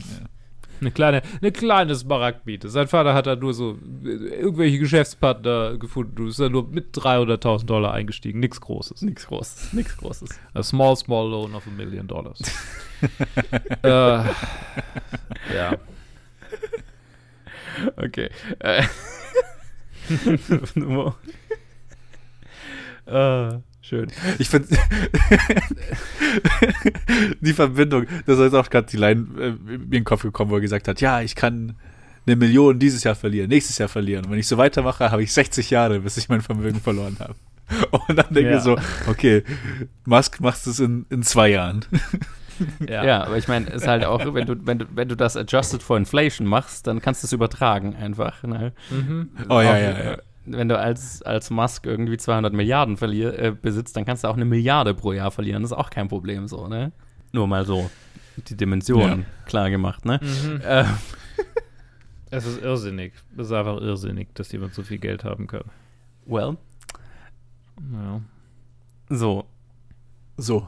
Eine kleine, eine kleine Smaragdmine. Sein Vater hat da nur so äh, irgendwelche Geschäftspartner gefunden. Du bist da nur mit 300.000 Dollar eingestiegen. Nichts Großes. Nichts Großes. Nichts Großes. A small, small loan of a million dollars. [laughs] äh, ja. Okay. Äh. [laughs] Äh, schön. Ich finde [laughs] die Verbindung, das ist auch gerade die Line äh, mir in den Kopf gekommen, wo er gesagt hat, ja, ich kann eine Million dieses Jahr verlieren, nächstes Jahr verlieren. Und wenn ich so weitermache, habe ich 60 Jahre, bis ich mein Vermögen verloren habe. [laughs] Und dann denke Ja. ich so, okay, Musk macht es in, in zwei Jahren. [laughs] Ja, aber ich meine, es ist halt auch, wenn du, wenn du, wenn du das adjusted for inflation machst, dann kannst du es übertragen einfach. Ne? Mhm. Oh ja, Auch, ja, ja. Wenn du als, als Musk irgendwie 200 Milliarden verlier, äh, besitzt, dann kannst du auch eine Milliarde pro Jahr verlieren. Das ist auch kein Problem so, ne? Nur mal so die Dimensionen Ja. klar gemacht, ne? Mhm. Äh, [laughs] Es ist irrsinnig. Es ist einfach irrsinnig, dass jemand so viel Geld haben kann. well, Ja. so. So.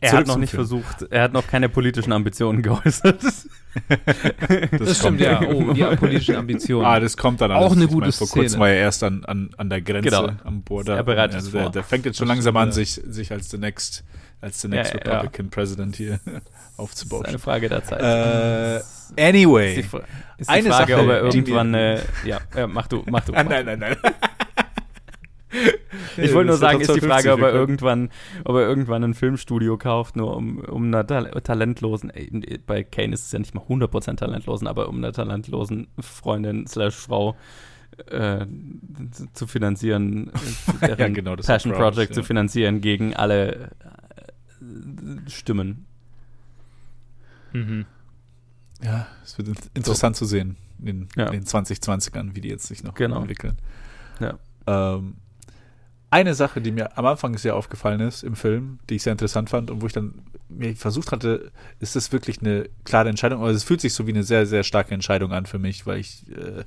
Er Zurück hat noch nicht Film. versucht, er hat noch keine politischen Ambitionen geäußert. Das, Das stimmt, kommt ja. Oh, die [laughs] politischen Ambitionen. Ah, das kommt dann Auch alles. eine Ich gute meine, Vor kurzem war er erst an, an, an der Grenze, Genau. am Border. Er bereitet also es der, vor. der fängt jetzt schon Das langsam stimmt, an, ja. sich, sich als the next, als the next Ja, ja, ja. Republican President hier [laughs] Das aufzubauen. ist eine Frage der Zeit. Äh, ist die, anyway. Ist die Eine Frage, Sache, ob er irgendwann, äh, ja, ja, mach du, mach du. [laughs] Ah, mach nein, nein, nein. Ich wollte nur sagen, ist die 50, Frage, ob er irgendwann, ob er irgendwann ein Filmstudio kauft, nur um, um einer tal talentlosen, bei Kane ist es ja nicht mal 100% talentlosen, aber um einer talentlosen Freundin slash Frau äh, zu finanzieren, [laughs] deren Ja, genau, das Passion Project zu ja. finanzieren gegen alle äh, Stimmen. Mhm. Ja, es wird in- interessant zu sehen in, Ja. in den 2020ern, wie die jetzt sich noch Genau. entwickeln. Ja. Ähm, eine Sache, die mir am Anfang sehr aufgefallen ist im Film, die ich sehr interessant fand und wo ich dann mir versucht hatte, ist das wirklich eine klare Entscheidung? Also es fühlt sich so wie eine sehr, sehr starke Entscheidung an für mich, weil ich äh,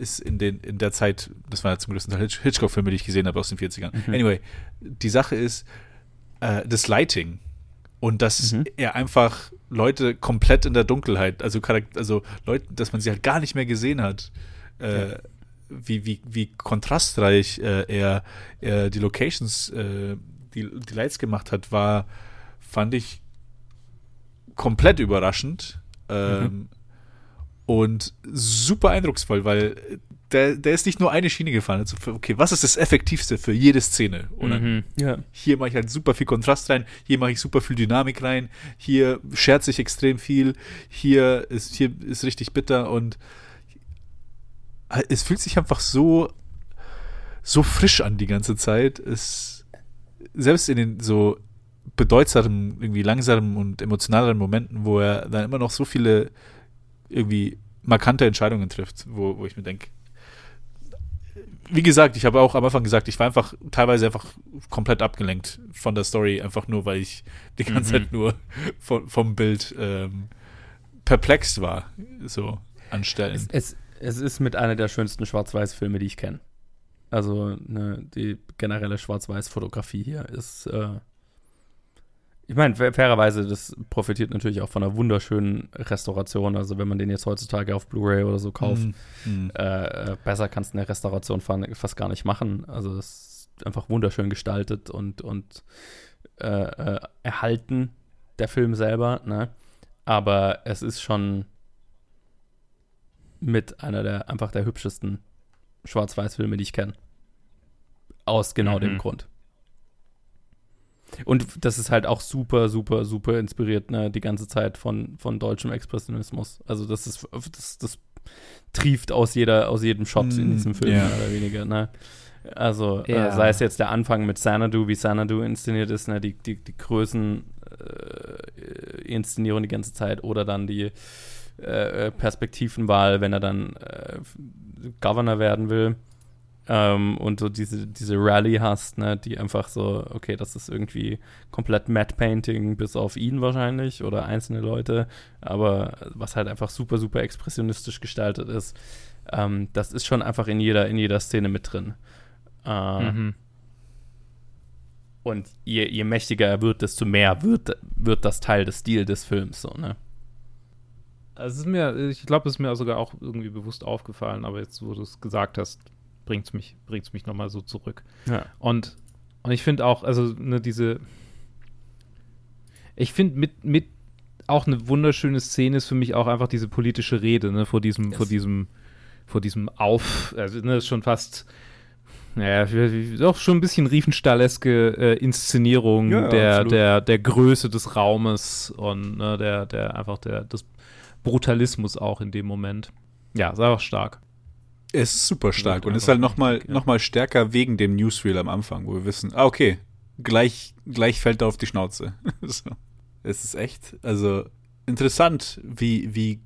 ist in, den, in der Zeit, das war ja zum größten Teil Hitch Hitchcock-Filme, die ich gesehen habe aus den 40ern. Mhm. Anyway, die Sache ist, äh, das Lighting und dass Mhm. er einfach Leute komplett in der Dunkelheit, also, also Leute, dass man sie halt gar nicht mehr gesehen hat, äh, Ja. Wie, wie, wie kontrastreich äh, er, er die Locations, äh, die, die Lights gemacht hat, war, fand ich komplett überraschend. Ähm, Und super eindrucksvoll, weil der, der ist nicht nur eine Schiene gefahren. Also, okay, was ist das Effektivste für jede Szene? Mhm. Ja. hier mache ich halt super viel Kontrast rein, hier mache ich super viel Dynamik rein, hier scherze ich extrem viel, hier ist, hier ist richtig bitter und es fühlt sich einfach so, so frisch an die ganze Zeit. Es, selbst in den so bedeutsamen, irgendwie langsamen und emotionaleren Momenten, wo er dann immer noch so viele irgendwie markante Entscheidungen trifft, wo, wo ich mir denke, wie gesagt, ich habe auch am Anfang gesagt, ich war einfach teilweise einfach komplett abgelenkt von der Story, einfach nur, weil ich die ganze Mhm. Zeit nur von, vom Bild ähm, perplex war, so an Stellen. Es, es, es ist mit einer der schönsten Schwarz-Weiß-Filme, die ich kenne. Also ne, die generelle Schwarz-Weiß-Fotografie hier ist. Äh ich meine, fa- fairerweise, das profitiert natürlich auch von einer wunderschönen Restauration. Also wenn man den jetzt heutzutage auf Blu-ray oder so kauft, Mhm. Mhm. äh, besser kannst du eine Restauration fa- fast gar nicht machen. Also es ist einfach wunderschön gestaltet und, und äh, äh, erhalten, der Film selber, ne? Aber es ist schon mit einer der einfach der hübschesten Schwarz-Weiß-Filme, die ich kenne. Aus genau Mhm. dem Grund. Und das ist halt auch super, super, super inspiriert, ne, die ganze Zeit von, von deutschem Expressionismus. Also das ist, das, das trieft aus jeder, aus jedem Shot in Mm, diesem Film, ja. mehr oder weniger, ne. Also Ja. äh, sei es jetzt der Anfang mit Xanadu, wie Xanadu inszeniert ist, ne, die, die, die Größen äh, Inszenierung die ganze Zeit oder dann die äh, Perspektivenwahl, wenn er dann äh, Governor werden will. ähm, und so diese, diese Rally hast, ne, die einfach so, okay, das ist irgendwie komplett Matte Painting, bis auf ihn wahrscheinlich oder einzelne Leute, aber was halt einfach super, super expressionistisch gestaltet ist, ähm, das ist schon einfach in jeder, in jeder Szene mit drin. Äh, Mhm. Und je, je mächtiger er wird, desto mehr wird, wird das Teil des Stils des Films, so, ne? Also es ist mir, ich glaube, es ist mir sogar auch irgendwie bewusst aufgefallen, aber jetzt, wo du es gesagt hast, bringt es mich, bringt's mich nochmal so zurück. Ja. Und, und ich finde auch, also ne, diese, ich finde mit, mit auch eine wunderschöne Szene ist für mich auch einfach diese politische Rede, ne, vor diesem, Yes. vor diesem, vor diesem Auf, also ne, ist schon fast, naja, doch schon ein bisschen Riefenstahleske äh, Inszenierung ja, der, absolut. der, der Größe des Raumes und ne, der, der einfach der, des Brutalismus auch in dem Moment. Ja, ist einfach stark. Es ist super stark und ist halt nochmal ja. noch mal stärker wegen dem Newsreel am Anfang, wo wir wissen, ah, okay, gleich, gleich fällt er auf die Schnauze. [laughs] so. Es ist echt, also interessant, wie, wie,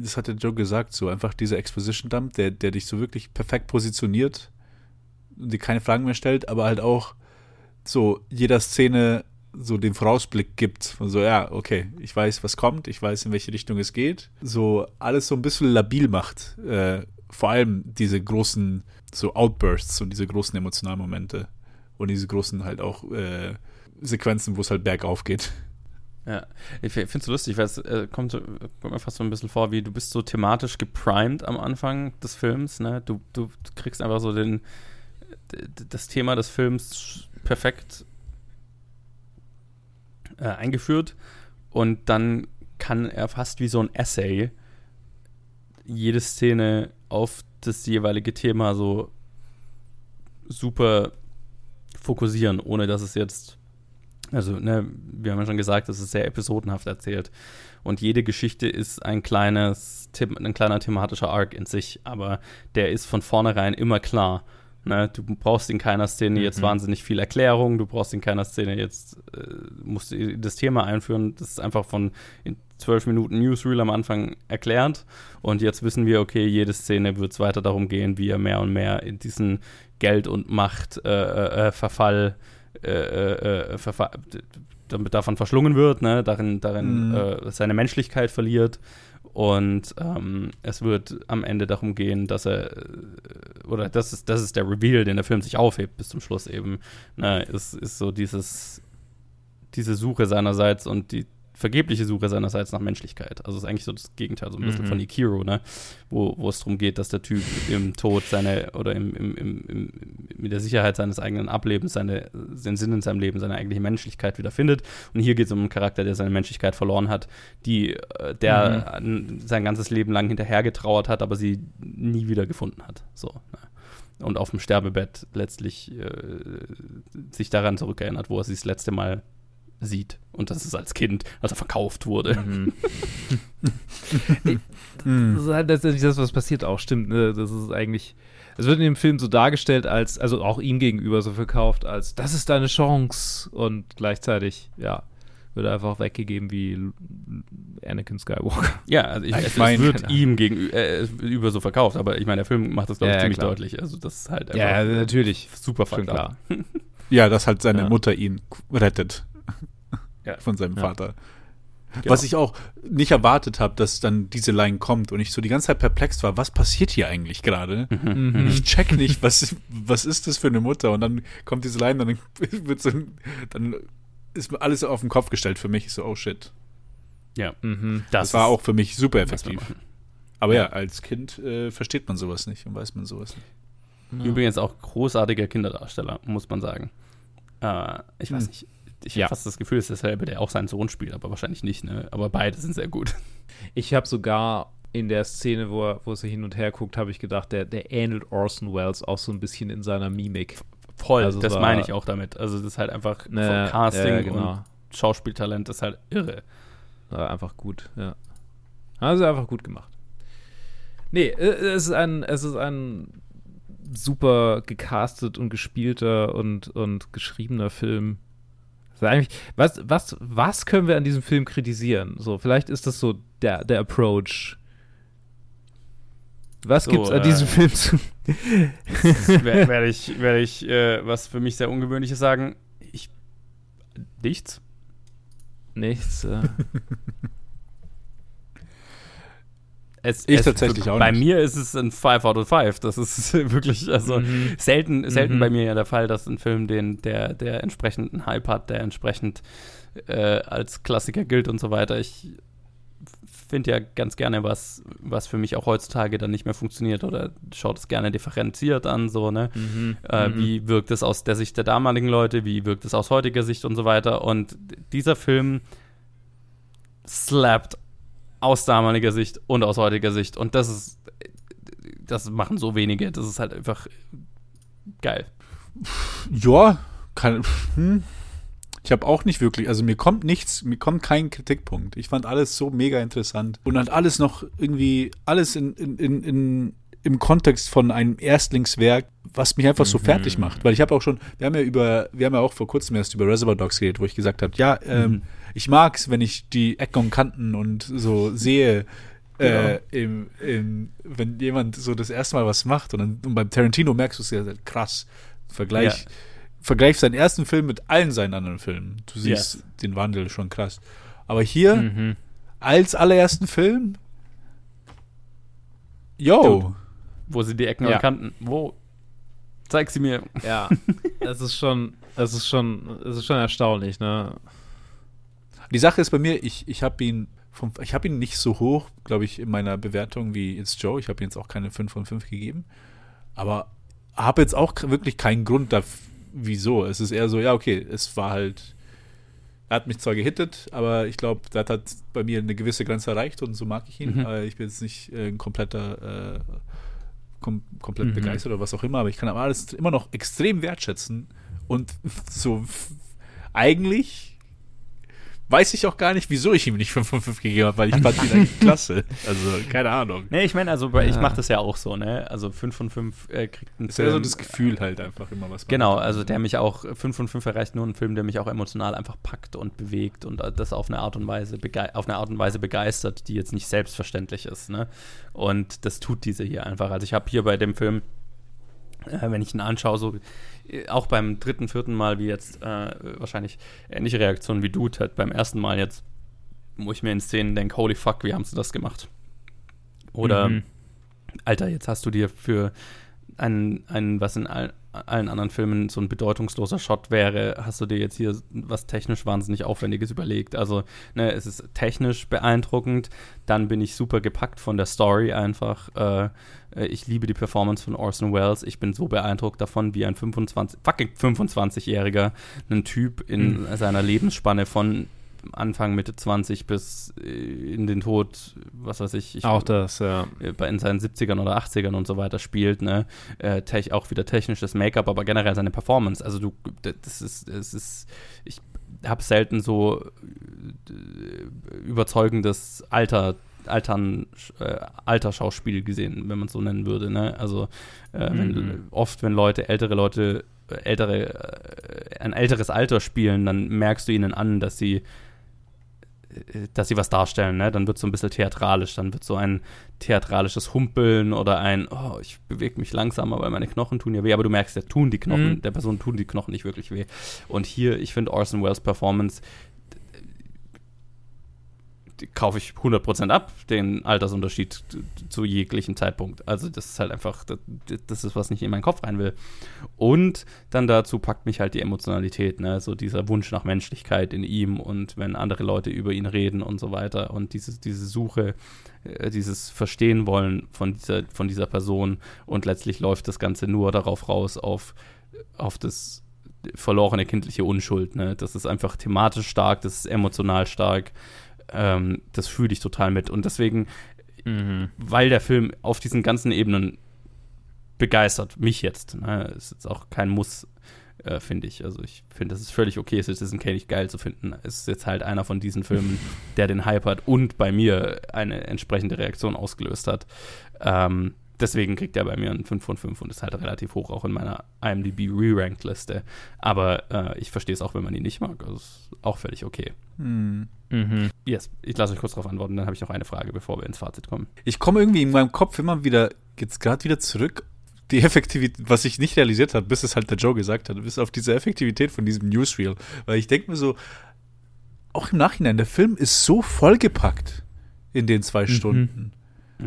das hat der Joe gesagt, so einfach dieser Exposition-Dump, der, der dich so wirklich perfekt positioniert, und dir keine Fragen mehr stellt, aber halt auch so jeder Szene so den Vorausblick gibt. Und so, ja, okay, ich weiß, was kommt, ich weiß, in welche Richtung es geht. So alles so ein bisschen labil macht. Äh, vor allem diese großen so Outbursts und diese großen emotionalen Momente. Und diese großen halt auch äh, Sequenzen, wo es halt bergauf geht. Ja, ich finde es lustig, weil es äh, kommt, kommt mir fast so ein bisschen vor, wie du bist so thematisch geprimed am Anfang des Films, ne? Du, du kriegst einfach so den, das Thema des Films perfekt äh, eingeführt und dann kann er fast wie so ein Essay jede Szene auf das jeweilige Thema so super fokussieren, ohne dass es jetzt also, ne, wir haben ja schon gesagt, es ist sehr episodenhaft erzählt. Und jede Geschichte ist ein kleines, ein kleiner thematischer Arc in sich, aber der ist von vornherein immer klar. Ne, du brauchst in keiner Szene jetzt Mhm. wahnsinnig viel Erklärung, du brauchst in keiner Szene jetzt, äh, musst du das Thema einführen. Das ist einfach von in zwölf Minuten Newsreel am Anfang erklärt. Und jetzt wissen wir, okay, jede Szene wird es weiter darum gehen, wie er mehr und mehr in diesen Geld- und Macht-Verfall äh, äh, äh, äh, verfa- d- damit davon verschlungen wird, ne, darin, darin Mhm. äh, seine Menschlichkeit verliert. Und ähm, es wird am Ende darum gehen, dass er, äh, oder das ist, das ist der Reveal, den der Film sich aufhebt bis zum Schluss eben. Ne, ist, ist so dieses, diese Suche seinerseits und die vergebliche Suche seinerseits nach Menschlichkeit. Also es ist eigentlich so das Gegenteil, so ein bisschen Mhm. von Ikiro, ne? Wo, wo es darum geht, dass der Typ im Tod seine oder im, im, im, im, mit der Sicherheit seines eigenen Ablebens seine, den Sinn in seinem Leben, seine eigentliche Menschlichkeit wieder findet. Und hier geht es um einen Charakter, der seine Menschlichkeit verloren hat, die, äh, der an- sein ganzes Leben lang hinterhergetrauert hat, aber sie nie wieder gefunden hat. So. Ne? Und auf dem Sterbebett letztlich äh, sich daran zurückerinnert, wo er sie das letzte Mal sieht. Und das ist als Kind, als er verkauft wurde. Mhm. [laughs] Hm. Das ist halt letztendlich das, was passiert auch, stimmt. Ne? Das ist eigentlich. Es wird in dem Film so dargestellt, als, also auch ihm gegenüber so verkauft, als das ist deine Chance und gleichzeitig, ja, wird er einfach weggegeben wie Anakin Skywalker. [laughs] Ja, also ich, Ich es, mein, es wird ihm gegenüber äh, über so verkauft, aber ich meine, der Film macht das, glaube ich, Ja, ja, ziemlich klar. deutlich. Also das ist halt Ja, einfach natürlich. super klar. [laughs] Ja, dass halt seine Ja. Mutter ihn rettet Ja. von seinem Ja. Vater. Genau. Was ich auch nicht erwartet habe, dass dann diese Line kommt und ich so die ganze Zeit perplex war, was passiert hier eigentlich gerade? Mhm. Ich check nicht, was, was ist das für eine Mutter? Und dann kommt diese Line und dann [laughs] wird so, dann ist mir alles auf den Kopf gestellt für mich. Ich so, oh shit. Ja, Mhm. Das, war ist, auch für mich super effektiv. Aber ja, Ja. als Kind äh, versteht man sowas nicht und weiß man sowas nicht. Übrigens auch großartiger Kinderdarsteller, muss man sagen. Äh, ich weiß Hm. nicht. Ich Ja. habe fast das Gefühl, ist derselbe, der auch seinen Sohn spielt, aber wahrscheinlich nicht. Ne? Aber beide sind sehr gut. Ich habe sogar in der Szene, wo er, wo er hin und her guckt, habe ich gedacht, der, der ähnelt Orson Welles auch so ein bisschen in seiner Mimik. Voll, Also das war- meine ich auch damit. Also das ist halt einfach Ne, vom Casting ja, genau. und Schauspieltalent ist halt irre. War einfach gut, ja. Also einfach gut gemacht. Nee, äh, es ist ein, es ist ein super gecastet und gespielter und, und geschriebener Film. Eigentlich, was, was, was können wir an diesem Film kritisieren? So, vielleicht ist das so der, der Approach. Was So, gibt's an äh, diesem Film zu? [laughs] [laughs] werde werd ich, werd ich äh, was für mich sehr Ungewöhnliches sagen. Ich. Nichts. Nichts. Äh. [laughs] Es, Ich es, tatsächlich auch Bei nicht. mir ist es ein 5 out of 5. Das ist [laughs] wirklich, also Mhm. selten, selten Mhm. bei mir ja der Fall, dass ein Film, den, der, der entsprechenden Hype hat, der entsprechend äh, als Klassiker gilt und so weiter. Ich finde ja ganz gerne was, was für mich auch heutzutage dann nicht mehr funktioniert oder schaut es gerne differenziert an, so, ne? Mhm. Äh, Mhm. Wie wirkt es aus der Sicht der damaligen Leute? Wie wirkt es aus heutiger Sicht und so weiter? Und dieser Film slappt aus damaliger Sicht und aus heutiger Sicht. Und das ist, das machen so wenige. Das ist halt einfach geil. Ja, kann. Hm. Ich habe auch nicht wirklich, also mir kommt nichts, mir kommt kein Kritikpunkt. Ich fand alles so mega interessant und hat alles noch irgendwie, alles in, in, in, in, im Kontext von einem Erstlingswerk, was mich einfach so Mhm. fertig macht. Weil ich habe auch schon, wir haben ja über, wir haben ja auch vor kurzem erst über Reservoir Dogs geredet, wo ich gesagt habe, ja, ähm, Mhm. ich mag's, wenn ich die Ecken und Kanten und so sehe, äh, im, im, wenn jemand so das erste Mal was macht und, dann, und beim Tarantino merkst du es ja krass. Vergleich, Ja. vergleich seinen ersten Film mit allen seinen anderen Filmen. Du siehst Yes. den Wandel schon krass. Aber hier, Mhm. als allerersten Film, yo, Dude. Wo sind die Ecken Ja. und Kanten? Wo? Zeig sie mir. Ja, es ist schon, es ist schon, es ist schon erstaunlich, ne? Die Sache ist bei mir, ich, ich habe ihn vom, ich habe ihn nicht so hoch, glaube ich, in meiner Bewertung wie It's Joe. Ich habe ihm jetzt auch keine 5 von 5 gegeben. Aber habe jetzt auch wirklich keinen Grund dafür, wieso. Es ist eher so, ja, okay, es war halt. Er hat mich zwar gehittet, aber ich glaube, das hat bei mir eine gewisse Grenze erreicht und so mag ich ihn. Mhm. Ich bin jetzt nicht äh, ein kompletter, äh, kom komplett Mhm. begeistert oder was auch immer, aber ich kann aber alles immer noch extrem wertschätzen und so eigentlich weiß ich auch gar nicht, wieso ich ihm nicht 5 von 5 gegeben habe, weil ich fand ihn eigentlich [laughs] klasse. Also, keine Ahnung. Nee, ich meine, also ich mache das ja auch so, ne? Also 5 von 5 äh, kriegt ein Es ist ja so das Gefühl halt einfach immer, was man Genau, also der mich auch, 5 von 5 erreicht nur ein Film, der mich auch emotional einfach packt und bewegt und das auf eine Art und Weise, auf eine Art und Weise begeistert, die jetzt nicht selbstverständlich ist, ne? Und das tut diese hier einfach. Also ich habe hier bei dem Film, äh, wenn ich ihn anschaue, so äh, auch beim dritten, vierten Mal, wie jetzt äh, wahrscheinlich ähnliche Reaktionen wie du, Ted, beim ersten Mal jetzt, wo ich mir in Szenen denke, holy fuck, wie haben sie das gemacht? Oder Mhm. Alter, jetzt hast du dir für einen, einen was in allen anderen Filmen so ein bedeutungsloser Shot wäre, hast du dir jetzt hier was technisch wahnsinnig Aufwendiges überlegt. Also, ne, es ist technisch beeindruckend. Dann bin ich super gepackt von der Story einfach. Äh, ich liebe die Performance von Orson Welles. Ich bin so beeindruckt davon, wie ein 25, fucking 25-Jähriger, ein Typ in seiner Lebensspanne von Anfang, Mitte 20 bis äh, in den Tod, was weiß ich, ich Auch das, ja. äh, bei- in seinen 70ern oder 80ern und so weiter spielt, ne? Äh, tech, auch wieder technisches Make-up, aber generell seine Performance. Also du, das ist, es ist, ich habe selten so äh, überzeugendes Alter, Altern, äh, Alterschauspiel gesehen, wenn man es so nennen würde, ne? Also äh, wenn, Mhm. oft, wenn Leute, ältere Leute, ältere, äh, ein älteres Alter spielen, dann merkst du ihnen an, dass sie dass sie was darstellen, ne? Dann wird so ein bisschen theatralisch, dann wird so ein theatralisches Humpeln oder ein, oh, ich bewege mich langsamer, weil meine Knochen tun ja weh, aber du merkst, der tun die Knochen, Mhm. der Person tun die Knochen nicht wirklich weh. Und hier, ich finde Orson Welles Performance kaufe ich 100% ab, den Altersunterschied zu, jeglichem Zeitpunkt. Also das ist halt einfach, das, das ist, was nicht in meinen Kopf rein will. Und dann dazu packt mich halt die Emotionalität, ne? so dieser Wunsch nach Menschlichkeit in ihm und wenn andere Leute über ihn reden und so weiter und diese, diese Suche, äh, dieses Verstehen wollen von dieser, von dieser Person und letztlich läuft das Ganze nur darauf raus, auf, auf das verlorene kindliche Unschuld. Ne? Das ist einfach thematisch stark, das ist emotional stark ähm, das fühle ich total mit. Und deswegen, Mhm. weil der Film auf diesen ganzen Ebenen begeistert, mich jetzt, ne, ist jetzt auch kein Muss, äh, finde ich. Also ich finde, das ist völlig okay, Citizen Kane nicht geil zu finden. Es ist jetzt halt einer von diesen Filmen, der den Hype hat und bei mir eine entsprechende Reaktion ausgelöst hat. Ähm, Deswegen kriegt er bei mir einen 5 von 5 und ist halt relativ hoch auch in meiner IMDb Re-Ranked-Liste. Aber äh, ich verstehe es auch, wenn man ihn nicht mag. Das ist auch völlig okay. Hm. Mhm. Yes, ich lasse euch kurz darauf antworten, dann habe ich noch eine Frage, bevor wir ins Fazit kommen. Ich komme irgendwie in meinem Kopf immer wieder, jetzt gerade wieder zurück, die Effektivität, was ich nicht realisiert habe, bis es halt der Joe gesagt hat, bis auf diese Effektivität von diesem Newsreel. Weil ich denke mir so, auch im Nachhinein, der Film ist so vollgepackt in den zwei Stunden.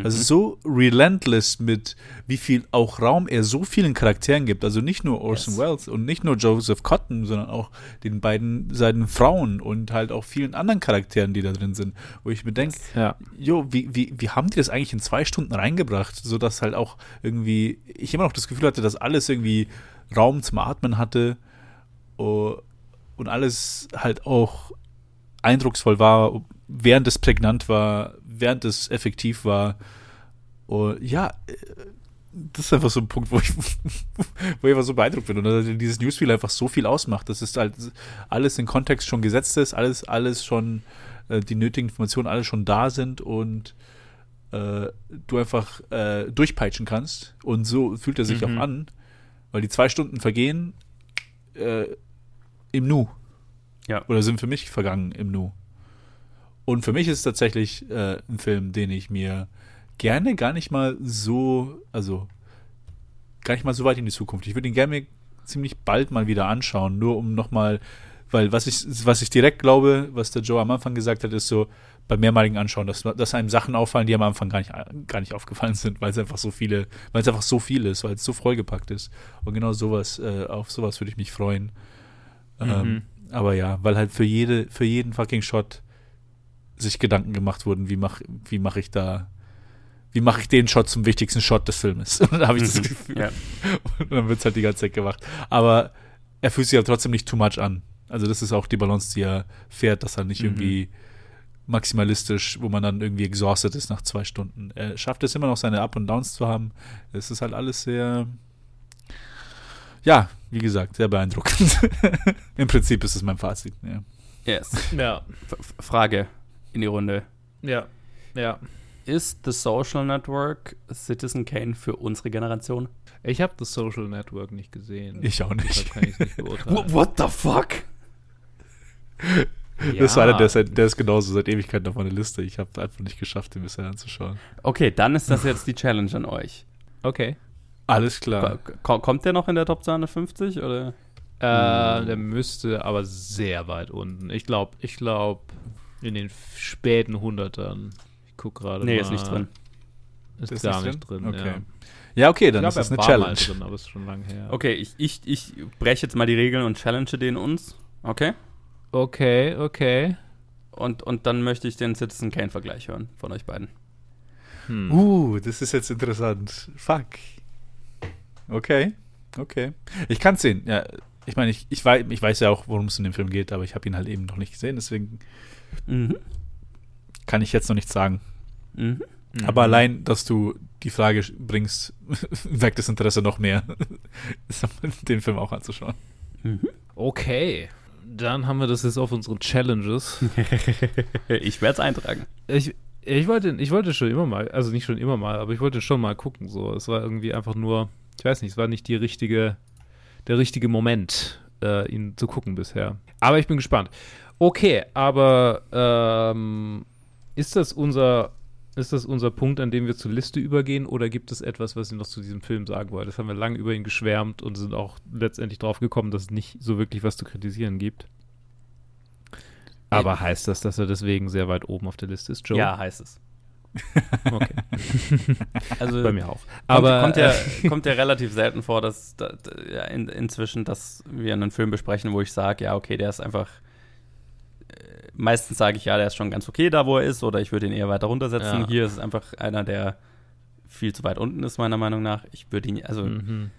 Also so relentless mit wie viel auch Raum er so vielen Charakteren gibt. Also nicht nur Orson Yes. Welles und nicht nur Joseph Cotton, sondern auch den beiden seinen Frauen und halt auch vielen anderen Charakteren, die da drin sind. Wo ich mir denke, Ja. jo, wie, wie, wie haben die das eigentlich in zwei Stunden reingebracht, sodass halt auch irgendwie, ich immer noch das Gefühl hatte, dass alles irgendwie Raum zum Atmen hatte oh, und alles halt auch eindrucksvoll war, während es prägnant war, während es effektiv war. Und ja, äh, das ist einfach so ein Punkt, wo ich, [laughs] wo ich einfach so beeindruckt bin und dass dieses Newsreel einfach so viel ausmacht. Das ist halt alles in Kontext schon gesetzt ist, alles, alles schon, äh, die nötigen Informationen alle schon da sind und äh, du einfach äh, durchpeitschen kannst. Und so fühlt er sich Mhm. auch an, weil die zwei Stunden vergehen äh, im Nu. Ja. Oder sind für mich vergangen im Nu. Und für mich ist es tatsächlich äh, ein Film, den ich mir gerne gar nicht mal so, also gar nicht mal so weit in die Zukunft. Ich würde ihn gerne mir ziemlich bald mal wieder anschauen, nur um nochmal, weil was ich, was ich direkt glaube, was der Joe am Anfang gesagt hat, ist so, beim mehrmaligen Anschauen, dass, dass einem Sachen auffallen, die am Anfang gar nicht, gar nicht aufgefallen sind, weil es einfach so viele, weil es einfach so viel ist, weil es so vollgepackt ist. Und genau sowas, äh, auf sowas würde ich mich freuen. Ähm, Mhm. aber ja, weil halt für jede, für jeden fucking Shot sich Gedanken gemacht wurden, wie mach, wie mache ich da, wie mache ich den Shot zum wichtigsten Shot des Filmes? [laughs] Und dann habe ich das Mhm. Gefühl. Ja. Und dann wird es halt die ganze Zeit gemacht. Aber er fühlt sich ja trotzdem nicht too much an. Also das ist auch die Balance, die er fährt, dass er nicht Mhm. irgendwie maximalistisch, wo man dann irgendwie exhausted ist nach zwei Stunden. Er schafft es immer noch, seine Up und Downs zu haben. Es ist halt alles sehr, ja, wie gesagt, sehr beeindruckend. [laughs] Im Prinzip ist es mein Fazit. Ja. Yes. Ja. F- Frage in die Runde. Ja. Ja. Ist The Social Network Citizen Kane für unsere Generation? Ich habe das Social Network nicht gesehen. Ich auch nicht. Nicht. [laughs] What the fuck? [laughs] Das war einer, der ist, Ja. der ist genauso seit Ewigkeiten auf meiner Liste. Ich habe einfach nicht geschafft, den bisher anzuschauen. Okay, dann ist das [laughs] jetzt die Challenge an euch. Okay. Alles klar. Ko- Kommt der noch in der Top 250 oder? Äh, der müsste aber sehr weit unten. Ich glaube, ich glaube in den späten Hundertern. Ich gucke gerade Nee, mal. ist nicht drin. Ist, Ist gar nicht drin. drin? Okay. Ja. Ja, okay, dann ich ist das eine Challenge. mal drin, aber ist schon lange her. Okay, ich, ich, ich breche jetzt mal die Regeln und challenge den uns. Okay? Okay, okay. Und, und dann möchte ich den Citizen Kane-Vergleich hören von euch beiden. Hm. Uh, das ist jetzt interessant. Fuck. Okay, okay. Ich kann es sehen. Ja, ich meine, ich, ich, weiß, ich weiß ja auch, worum es in dem Film geht, aber ich habe ihn halt eben noch nicht gesehen, deswegen Mhm. kann ich jetzt noch nichts sagen. Mhm. Aber allein, dass du die Frage bringst, [laughs] weckt das Interesse noch mehr, [laughs] den Film auch anzuschauen. Mhm. Okay. Dann haben wir das jetzt auf unseren Challenges. [laughs] ich werde es eintragen. Ich, ich, wollte, ich wollte schon immer mal, also nicht schon immer mal, aber ich wollte schon mal gucken. So. Es war irgendwie einfach nur, ich weiß nicht, es war nicht die richtige, der richtige Moment, äh, ihn zu gucken bisher. Aber ich bin gespannt. Okay, aber ähm, ist das unser ist das unser Punkt, an dem wir zur Liste übergehen, oder gibt es etwas, was ihr noch zu diesem Film sagen wollt? Das haben wir lange über ihn geschwärmt und sind auch letztendlich drauf gekommen, dass es nicht so wirklich was zu kritisieren gibt. Aber heißt das, dass er deswegen sehr weit oben auf der Liste ist, Joe? Ja, heißt es. [laughs] Okay. [laughs] Also Bei mir auch. Kommt, Aber kommt, ja, äh, [laughs] kommt ja relativ selten vor, dass da, da, ja, in, inzwischen, dass wir einen Film besprechen, wo ich sage, ja, okay, der ist einfach. Meistens sage ich, ja, der ist schon ganz okay da, wo er ist, oder ich würde ihn eher weiter runtersetzen. Ja. Hier ist es einfach einer, der viel zu weit unten ist, meiner Meinung nach. Ich würde ihn, also mhm.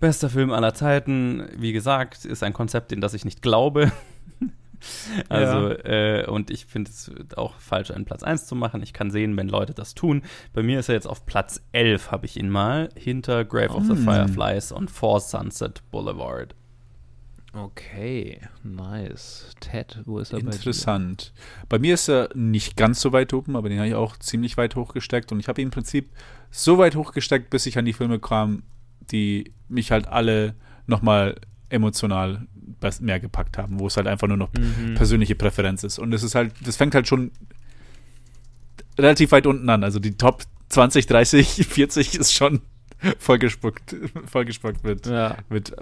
bester Film aller Zeiten, wie gesagt, ist ein Konzept, in das ich nicht glaube. [laughs] Also, äh, und ich finde es auch falsch, einen Platz 1 zu machen. Ich kann sehen, wenn Leute das tun. Bei mir ist er jetzt auf Platz 11, habe ich ihn mal, hinter Grave of the Mm. Fireflies und For Sunset Boulevard. Okay, nice. Ted, wo ist er bei dir? Interessant. Bei, mir ist er nicht ganz so weit oben, aber den habe ich auch ziemlich weit hochgesteckt. Und ich habe ihn im Prinzip so weit hochgesteckt, bis ich an die Filme kam, die mich halt alle nochmal emotional mehr gepackt haben, wo es halt einfach nur noch Mhm. persönliche Präferenz ist. Und es ist halt, das fängt halt schon relativ weit unten an. Also die Top 20, 30, 40 ist schon [laughs] vollgespuckt, vollgespuckt mit, Ja. mit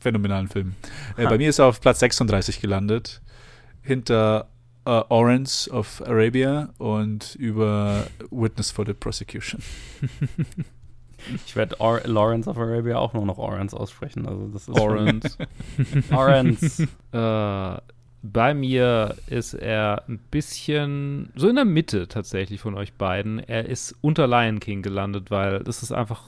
phänomenalen Filmen. Äh, bei mir ist er auf Platz 36 gelandet, hinter äh, Orange of Arabia und über Witness for the Prosecution. [laughs] Ich werde Lawrence of Arabia auch nur noch Orange aussprechen. Also das ist Orange. [laughs] Orange. Äh, bei mir ist er ein bisschen so in der Mitte tatsächlich von euch beiden. Er ist unter Lion King gelandet, weil das ist einfach.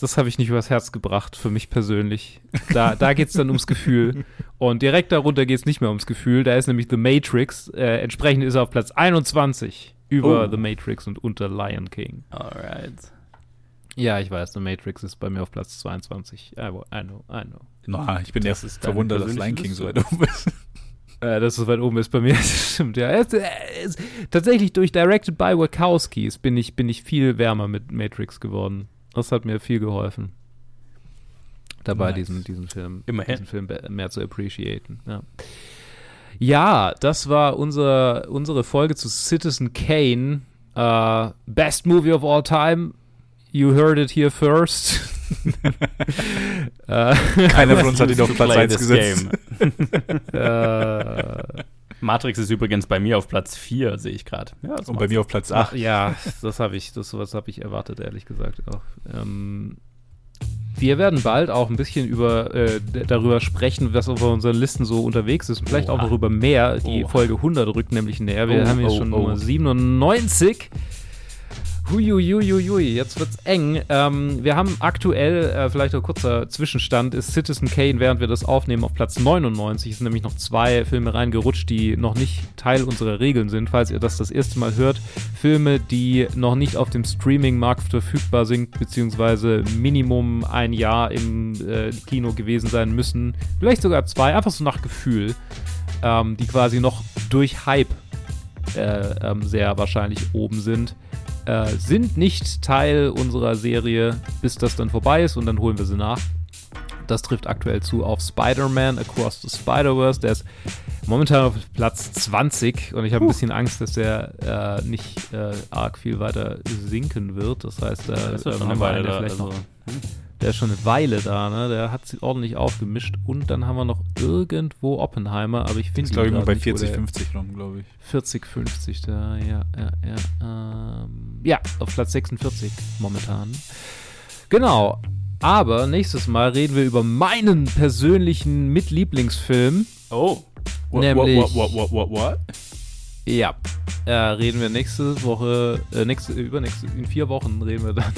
Das habe ich nicht übers Herz gebracht, für mich persönlich. Da, da geht es dann ums Gefühl. Und direkt darunter geht es nicht mehr ums Gefühl. Da ist nämlich The Matrix. Äh, entsprechend ist er auf Platz 21 über Oh. The Matrix und unter Lion King. Alright. Ja, ich weiß, The Matrix ist bei mir auf Platz 22. I know, I know. I know. Na, ich bin Das deine verwundert, dass Lion King so weit oben ist. Äh, dass es weit oben ist bei mir, [laughs] das stimmt, ja. Es, äh, es, tatsächlich durch Directed by Wachowskis bin ich, bin ich viel wärmer mit Matrix geworden. Das hat mir viel geholfen. Dabei Nice. diesen, diesen Film, Immerhin. diesen Film mehr zu appreciaten. Ja. ja, das war unser, unsere Folge zu Citizen Kane. Äh, best Movie of all time. You heard it here first. [laughs] Keiner von uns hat ihn [laughs] auf Platz play 1 this gesetzt. game. [laughs] Matrix ist übrigens bei mir auf Platz 4, sehe ich gerade. Ja, Und bei mir auf Platz 8. Ja, das habe ich, das sowas habe ich erwartet, ehrlich gesagt auch. Ähm, wir werden bald auch ein bisschen über äh, darüber sprechen, was auf unseren Listen so unterwegs ist und vielleicht auch Oha. noch über mehr. Die Oha. Folge 100 rückt nämlich näher. Wir Oh, haben jetzt oh, schon oh. Nummer 97. Huiuiuiui, jetzt wird's eng. Ähm, wir haben aktuell, äh, vielleicht ein kurzer Zwischenstand, ist Citizen Kane, während wir das aufnehmen, auf Platz 99. Es sind nämlich noch zwei Filme reingerutscht, die noch nicht Teil unserer Regeln sind. Falls ihr das das erste Mal hört, Filme, die noch nicht auf dem Streaming-Markt verfügbar sind, beziehungsweise Minimum ein Jahr im äh, Kino gewesen sein müssen, vielleicht sogar zwei, einfach so nach Gefühl, ähm, die quasi noch durch Hype äh, ähm, sehr wahrscheinlich oben sind, äh, sind nicht Teil unserer Serie, bis das dann vorbei ist und dann holen wir sie nach. Das trifft aktuell zu auf Spider-Man Across the Spider-Verse. Der ist momentan auf Platz 20 und ich habe ein bisschen Angst, dass der äh, nicht äh, arg viel weiter sinken wird. Das heißt, da Das ist ja ähm, schon haben eine wir einen, Weile der da. vielleicht Also, noch der ist schon eine Weile da, ne? Der hat sich ordentlich aufgemischt. Und dann haben wir noch irgendwo Oppenheimer, aber ich finde ist, glaube ich, mal bei nicht, wo 40, der- 50 rum, glaube ich. 40, 50 da, ja, ja, ja. Ähm, ja, auf Platz 46 momentan. Genau. Aber nächstes Mal reden wir über meinen persönlichen Mitlieblingsfilm. oh, What, Nämlich- what, what, what, what, what? Ja. Äh, reden wir nächste Woche, äh, nächste, übernächste, in vier Wochen reden wir dann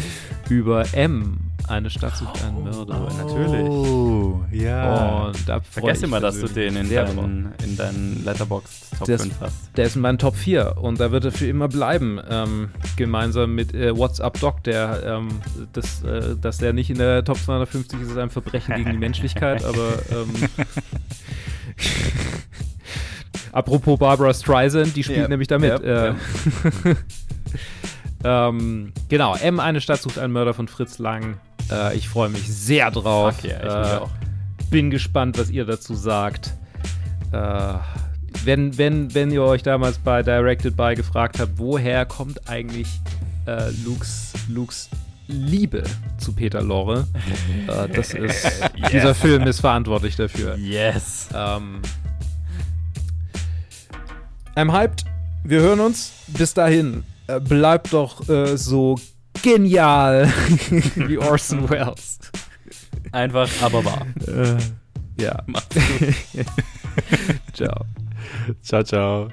[laughs] über M. Eine Stadt sucht einen Mörder. aber natürlich. Oh, ja. Und da freu vergess ich immer, dass du den in deinen, in deinen Letterboxd Top Das- 5 hast. Der ist in meinen Top 4 und da wird er für immer bleiben. Ähm, gemeinsam mit äh, What's Up Doc, der, ähm, das, äh, dass der nicht in der Top 250 ist, ist ein Verbrechen gegen die Menschlichkeit, aber ähm, [laughs] [laughs] apropos Barbara Streisand, die spielt Ja, nämlich damit. ja, äh, [laughs] ähm, genau, M, eine Stadt sucht einen Mörder von Fritz Lang. Äh, ich freue mich sehr drauf. Fuck yeah, ich äh, auch. bin gespannt, was ihr dazu sagt. Äh, wenn, wenn, wenn ihr euch damals bei Directed By gefragt habt, woher kommt eigentlich äh, Lukes, Lukes Liebe zu Peter Lorre, das ist, [laughs] Yes. dieser Film ist verantwortlich dafür. Yes. Ähm, I'm hyped. Wir hören uns. Bis dahin. Äh, bleibt doch äh, so genial [laughs] wie Orson Welles. Einfach, aber wahr. Äh, ja. Macht's gut. [laughs] Ciao. Ciao, ciao.